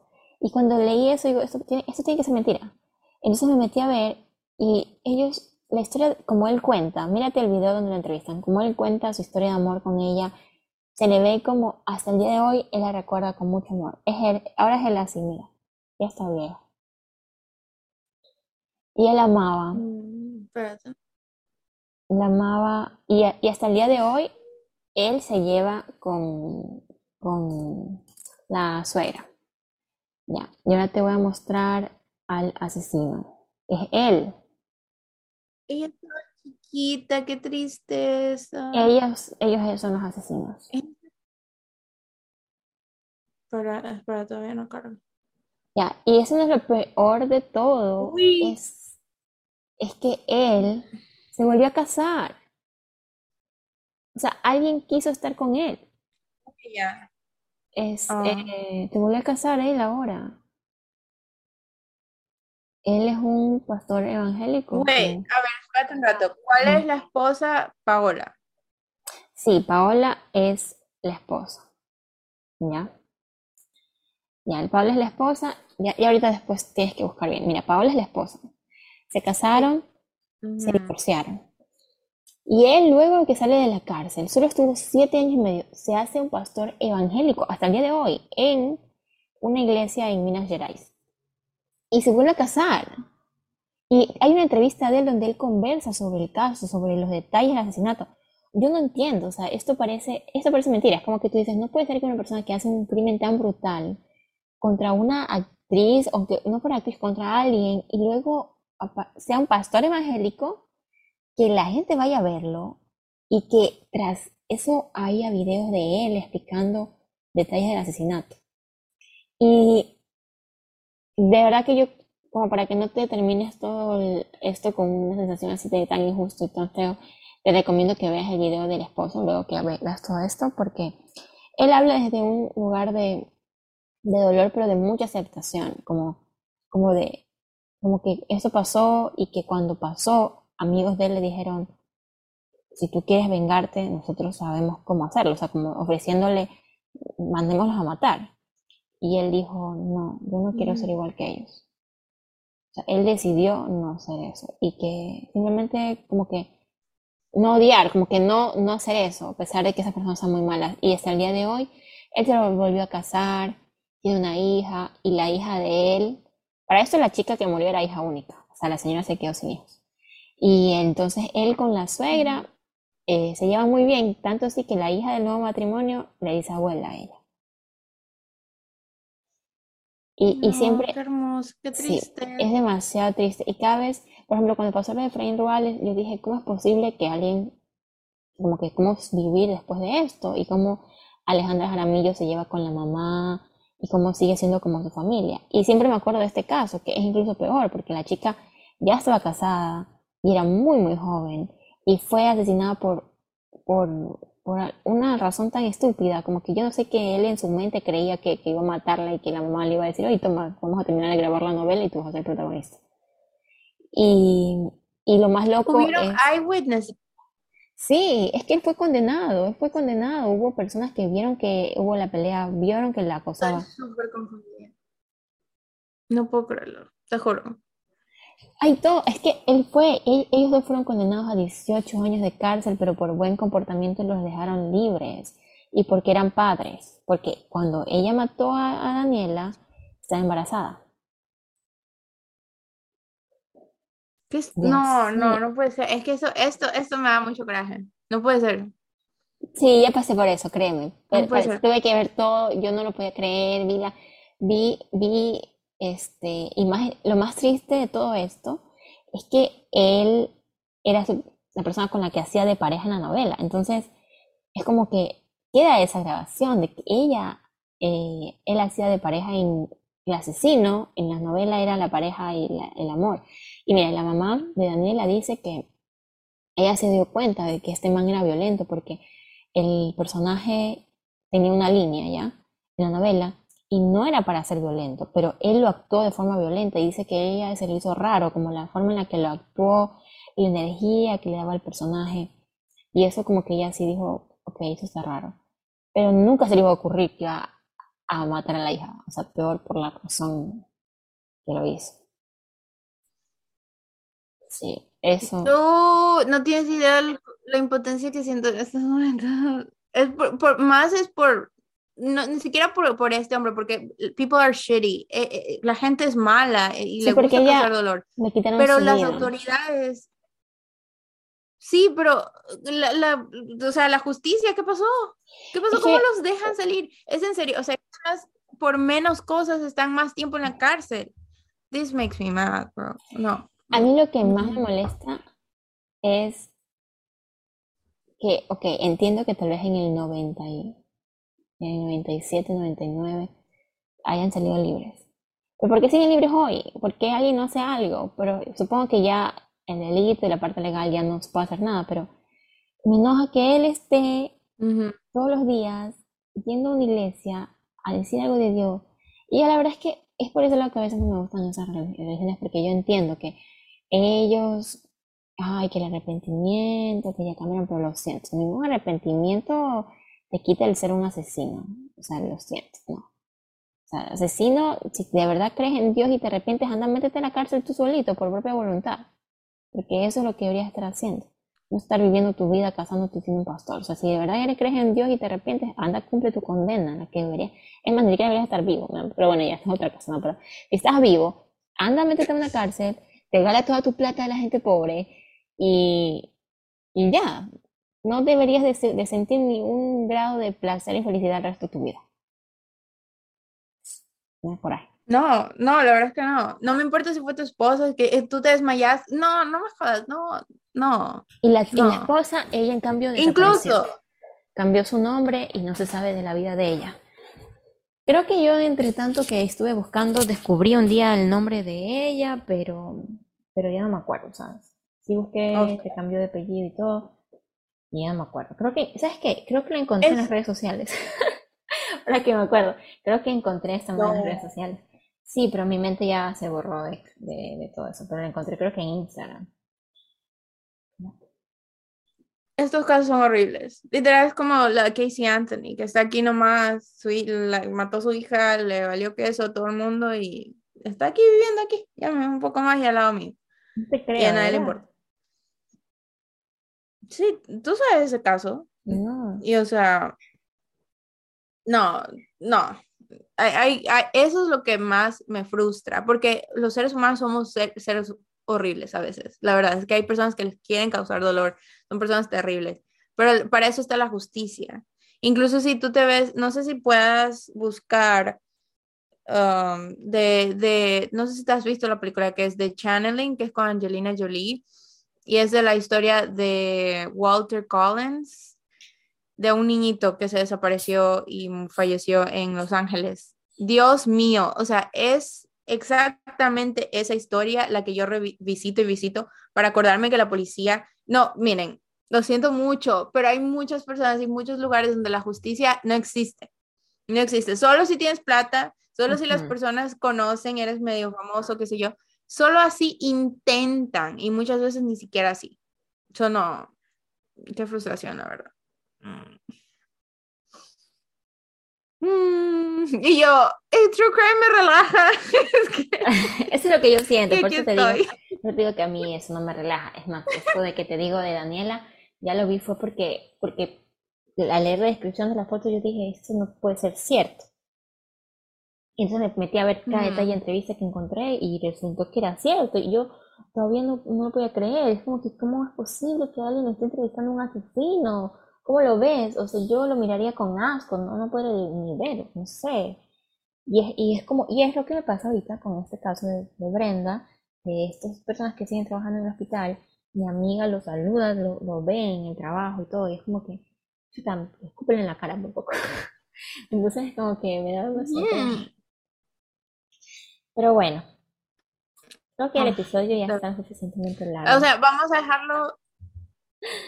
Y cuando leí eso, digo, esto tiene, esto tiene que ser mentira. Entonces me metí a ver y ellos, la historia, como él cuenta, mírate el video donde lo entrevistan, como él cuenta su historia de amor con ella, se le ve como hasta el día de hoy él la recuerda con mucho amor. Es él, ahora es él así, mira, ya está viejo. Y él amaba. Mm, la amaba. Y, hasta el día de hoy, él se lleva con, con la suegra. Ya. Y ahora te voy a mostrar al asesino. Es él. Ella estaba chiquita, qué tristeza. Ellos, ellos son los asesinos. Espera, espera, todavía no cargo. Ya, y eso no es lo peor de todo. Es es que él se volvió a casar. O sea, alguien quiso estar con él. Ya. Es, ah. eh, se volvió a casar él ahora. Él es un pastor evangélico. a ver, espérate un rato. ¿Cuál es la esposa Paola? Sí, Paola es la esposa. ¿ya? Ya, el Pablo es la esposa, ya, y ahorita después tienes que buscar bien. Mira, Pablo es la esposa. Se casaron, se divorciaron. Y él, luego que sale de la cárcel, solo estuvo siete años y medio, se hace un pastor evangélico hasta el día de hoy en una iglesia en Minas Gerais. Y se vuelve a casar. Y hay una entrevista de él donde él conversa sobre el caso, sobre los detalles del asesinato. Yo no entiendo, o sea, esto parece, esto parece mentira. Es como que tú dices, no puede ser que una persona que hace un crimen tan brutal contra una actriz, o que, no por actriz, contra alguien, y luego sea un pastor evangélico, que la gente vaya a verlo y que tras eso haya videos de él explicando detalles del asesinato. Y de verdad que yo como para que no te termines todo esto con una sensación así de tan injusto y tan feo, te recomiendo que veas el video del esposo luego que veas todo esto, porque él habla desde un lugar de, de dolor, pero de mucha aceptación, como, como de, como que eso pasó y que cuando pasó, amigos de él le dijeron, si tú quieres vengarte, nosotros sabemos cómo hacerlo, o sea, como ofreciéndole, mandémoslos a matar. Y él dijo, no, yo no quiero ser igual que ellos él decidió no hacer eso y que simplemente como que no odiar, como que no, no hacer eso, a pesar de que esas personas son muy malas. Y hasta el día de hoy, él se volvió a casar, tiene una hija y la hija de él, para esto la chica que murió era hija única, o sea, la señora se quedó sin hijos. Y entonces él con la suegra eh, se lleva muy bien, tanto así que la hija del nuevo matrimonio le dice abuela a ella. Y, siempre... Qué hermoso, qué triste. es demasiado triste. Y cada vez, por ejemplo, cuando pasó lo de Efraín Ruales, yo dije, ¿cómo es posible que alguien, como que, cómo vivir después de esto? Y cómo Alejandra Jaramillo se lleva con la mamá y cómo sigue siendo como su familia. Y siempre me acuerdo de este caso, que es incluso peor, porque la chica ya estaba casada y era muy, muy joven y fue asesinada por, por por una razón tan estúpida, como que yo no sé que él en su mente creía que, iba a matarla y que la mamá le iba a decir, oye, toma, vamos a terminar de grabar la novela y tú vas a ser protagonista. Y, y lo más loco es... eyewitness. Sí, es que él fue condenado, él fue condenado. Hubo personas que vieron que hubo la pelea, vieron que la acosaba. Estoy súper confundida. No puedo creerlo, te juro. Hay todo, es que él fue, ellos dos fueron condenados a 18 años de cárcel, pero por buen comportamiento los dejaron libres y porque eran padres, porque cuando ella mató a, Daniela, estaba embarazada. No, no, no puede ser. Es que eso, esto, esto me da mucho coraje. No puede ser. Sí, ya pasé por eso, créeme. tuve que ver todo, yo no lo podía creer, vi la, vi, vi este, y lo más triste de todo esto es que él era la persona con la que hacía de pareja en la novela. Entonces, es como que queda esa grabación de que ella, eh, él hacía de pareja en el asesino, en la novela era la pareja y el amor. Y mira, la mamá de Daniela dice que ella se dio cuenta de que este man era violento porque el personaje tenía una línea ya en la novela y no era para ser violento, pero él lo actuó de forma violenta y dice que ella se le hizo raro, como la forma en la que lo actuó, la energía que le daba al personaje. Y eso como que ella sí dijo, ok, eso está raro. Pero nunca se le iba a ocurrir que iba a matar a la hija, o sea, peor por la razón que lo hizo. Sí, eso. Tú no tienes idea de la impotencia que siento en estos momentos. Es por, más es por no, ni siquiera por, por, este hombre, porque people are shitty. Eh, eh, la gente es mala eh, y le gusta causar dolor. Pero las autoridades. Sí, pero la, la, o sea, la justicia, ¿qué pasó? ¿Qué pasó? ¿Cómo los dejan salir? Es en serio, o sea, por menos cosas están más tiempo en la cárcel. This makes me mad, bro. No. A mí lo que más me molesta es que, ok, entiendo que tal vez en el 90 y en 97, 99 hayan salido libres. ¿Pero por qué siguen libres hoy? ¿Por qué alguien no hace algo? Pero supongo que ya en el élite de la parte legal ya no se puede hacer nada, pero me enoja que él esté todos los días yendo a una iglesia a decir algo de Dios. Y la verdad es que es por eso lo que a veces me gustan esas religiones, porque yo entiendo que ellos, ay, que el arrepentimiento, que ya cambiaron, pero lo siento, ningún arrepentimiento te quita el ser un asesino. O sea, lo siento, no. O sea, asesino, si de verdad crees en Dios y te arrepientes, anda, métete en la cárcel tú solito por propia voluntad. Porque eso es lo que deberías estar haciendo. No estar viviendo tu vida casándote siendo un pastor. O sea, si de verdad eres, crees en Dios y te arrepientes, anda, cumple tu condena, la que deberías. Es más, que deberías estar vivo. Pero bueno, ya es otra cosa, ¿no? Pero si estás vivo, anda, métete en una cárcel, te gana toda tu plata a la gente pobre y, y ya. No deberías de, de sentir ningún grado de placer y felicidad el resto de tu vida. No ahí. No, no, la verdad es que no. No me importa si fue tu esposo, que eh, tú te desmayas. No, no me jodas, no, no. Y la, esposa, ella en cambio. Incluso. Cambió su nombre y no se sabe de la vida de ella. Creo que yo, entre tanto que estuve buscando, descubrí un día el nombre de ella, pero, pero ya no me acuerdo, ¿sabes? Sí busqué, okay. cambio de apellido y todo, y ya no me acuerdo. Creo que, ¿sabes qué? Creo que lo encontré en las redes sociales. Ahora que me acuerdo, creo que encontré esta en las redes sociales. Sí, pero mi mente ya se borró de, de, todo eso, pero lo encontré creo que en Instagram. Estos casos son horribles. Literal es como la Casey Anthony, que está aquí nomás, su, la, mató a su hija, le valió queso a todo el mundo y está aquí viviendo aquí, ya un poco más y al lado mío. te creo, y a nadie le importa. Sí, tú sabes ese caso. No. Y o sea, no, no, eso es lo que más me frustra, porque los seres humanos somos seres horribles a veces. La verdad es que hay personas que les quieren causar dolor, son personas terribles, pero para eso está la justicia. Incluso si tú te ves, no sé si puedas buscar um, de, de, no sé si te has visto la película que es de Channeling, que es con Angelina Jolie, y es de la historia de Walter Collins de un niñito que se desapareció y falleció en Los Ángeles. Dios mío, o sea, es exactamente esa historia la que yo visito y visito para acordarme que la policía, no, miren, lo siento mucho, pero hay muchas personas y muchos lugares donde la justicia no existe. No existe. Solo si tienes plata, solo si las personas conocen, eres medio famoso, qué sé yo. Solo así intentan y muchas veces ni siquiera así. Eso no, qué frustración, la verdad. Mm, y yo, el true crime me relaja. eso es lo que yo siento, por eso te digo, te digo que a mí eso no me relaja. Es más, esto de que te digo de Daniela, ya lo vi fue porque, porque al leer la descripción de la foto yo dije, esto no puede ser cierto. Y entonces me metí a ver cada detalle de entrevista que encontré y resultó que era cierto. Y yo todavía no, no lo podía creer. Es como que, ¿cómo es posible que alguien esté entrevistando a un asesino? ¿Cómo lo ves? O sea, yo lo miraría con asco, no, no puedo ni ver, no sé. Y es, y es como, y es lo que me pasa ahorita con este caso de, Brenda, de estas personas que siguen trabajando en el hospital, mi amiga lo saluda, lo, lo ve en el trabajo y todo, y es como que, chuta, escupen en la cara un poco. Entonces es como que me da una mm. Pero bueno, creo que el ah, episodio ya está suficientemente largo. O sea, vamos a dejarlo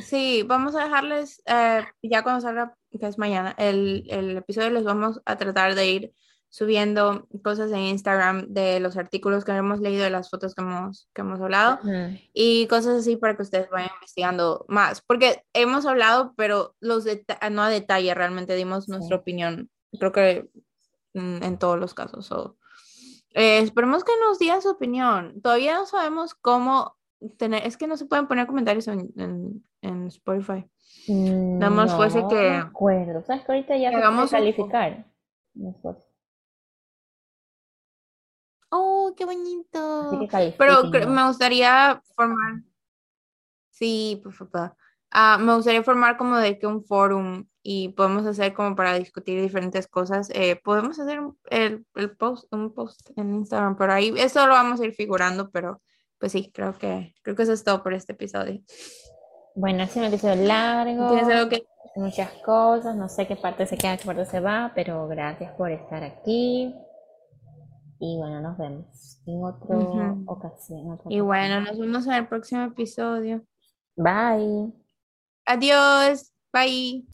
Sí, vamos a dejarles, eh, ya cuando salga, que es mañana, el, el, episodio les vamos a tratar de ir subiendo cosas en Instagram de los artículos que hemos leído, de las fotos que hemos, que hemos hablado y cosas así para que ustedes vayan investigando más, porque hemos hablado, pero los no a detalle, realmente dimos nuestra opinión, creo que mm, en todos los casos. Eh, esperemos que nos digan su opinión. Todavía no sabemos cómo tener, es que no se pueden poner comentarios en, en, Spotify. Mm, Nada más fuese que. No acuerdo. ¿Sabes que ahorita ya vamos a calificar? Oh, qué bonito. Pero me gustaría formar. Sí, por favor. Ah, me gustaría formar como de que un forum y podemos hacer como para discutir diferentes cosas. Eh, podemos hacer el, el, post, un post en Instagram por ahí. Eso lo vamos a ir figurando, pero pues sí, creo que, creo que eso es todo por este episodio. Bueno, ha sido un episodio largo. ¿Tienes algo que... Muchas cosas, no sé qué parte se queda, qué parte se va, pero gracias por estar aquí. Y bueno, nos vemos en otra ocasión. y bueno, nos vemos en el próximo episodio. Bye. Adiós. Bye.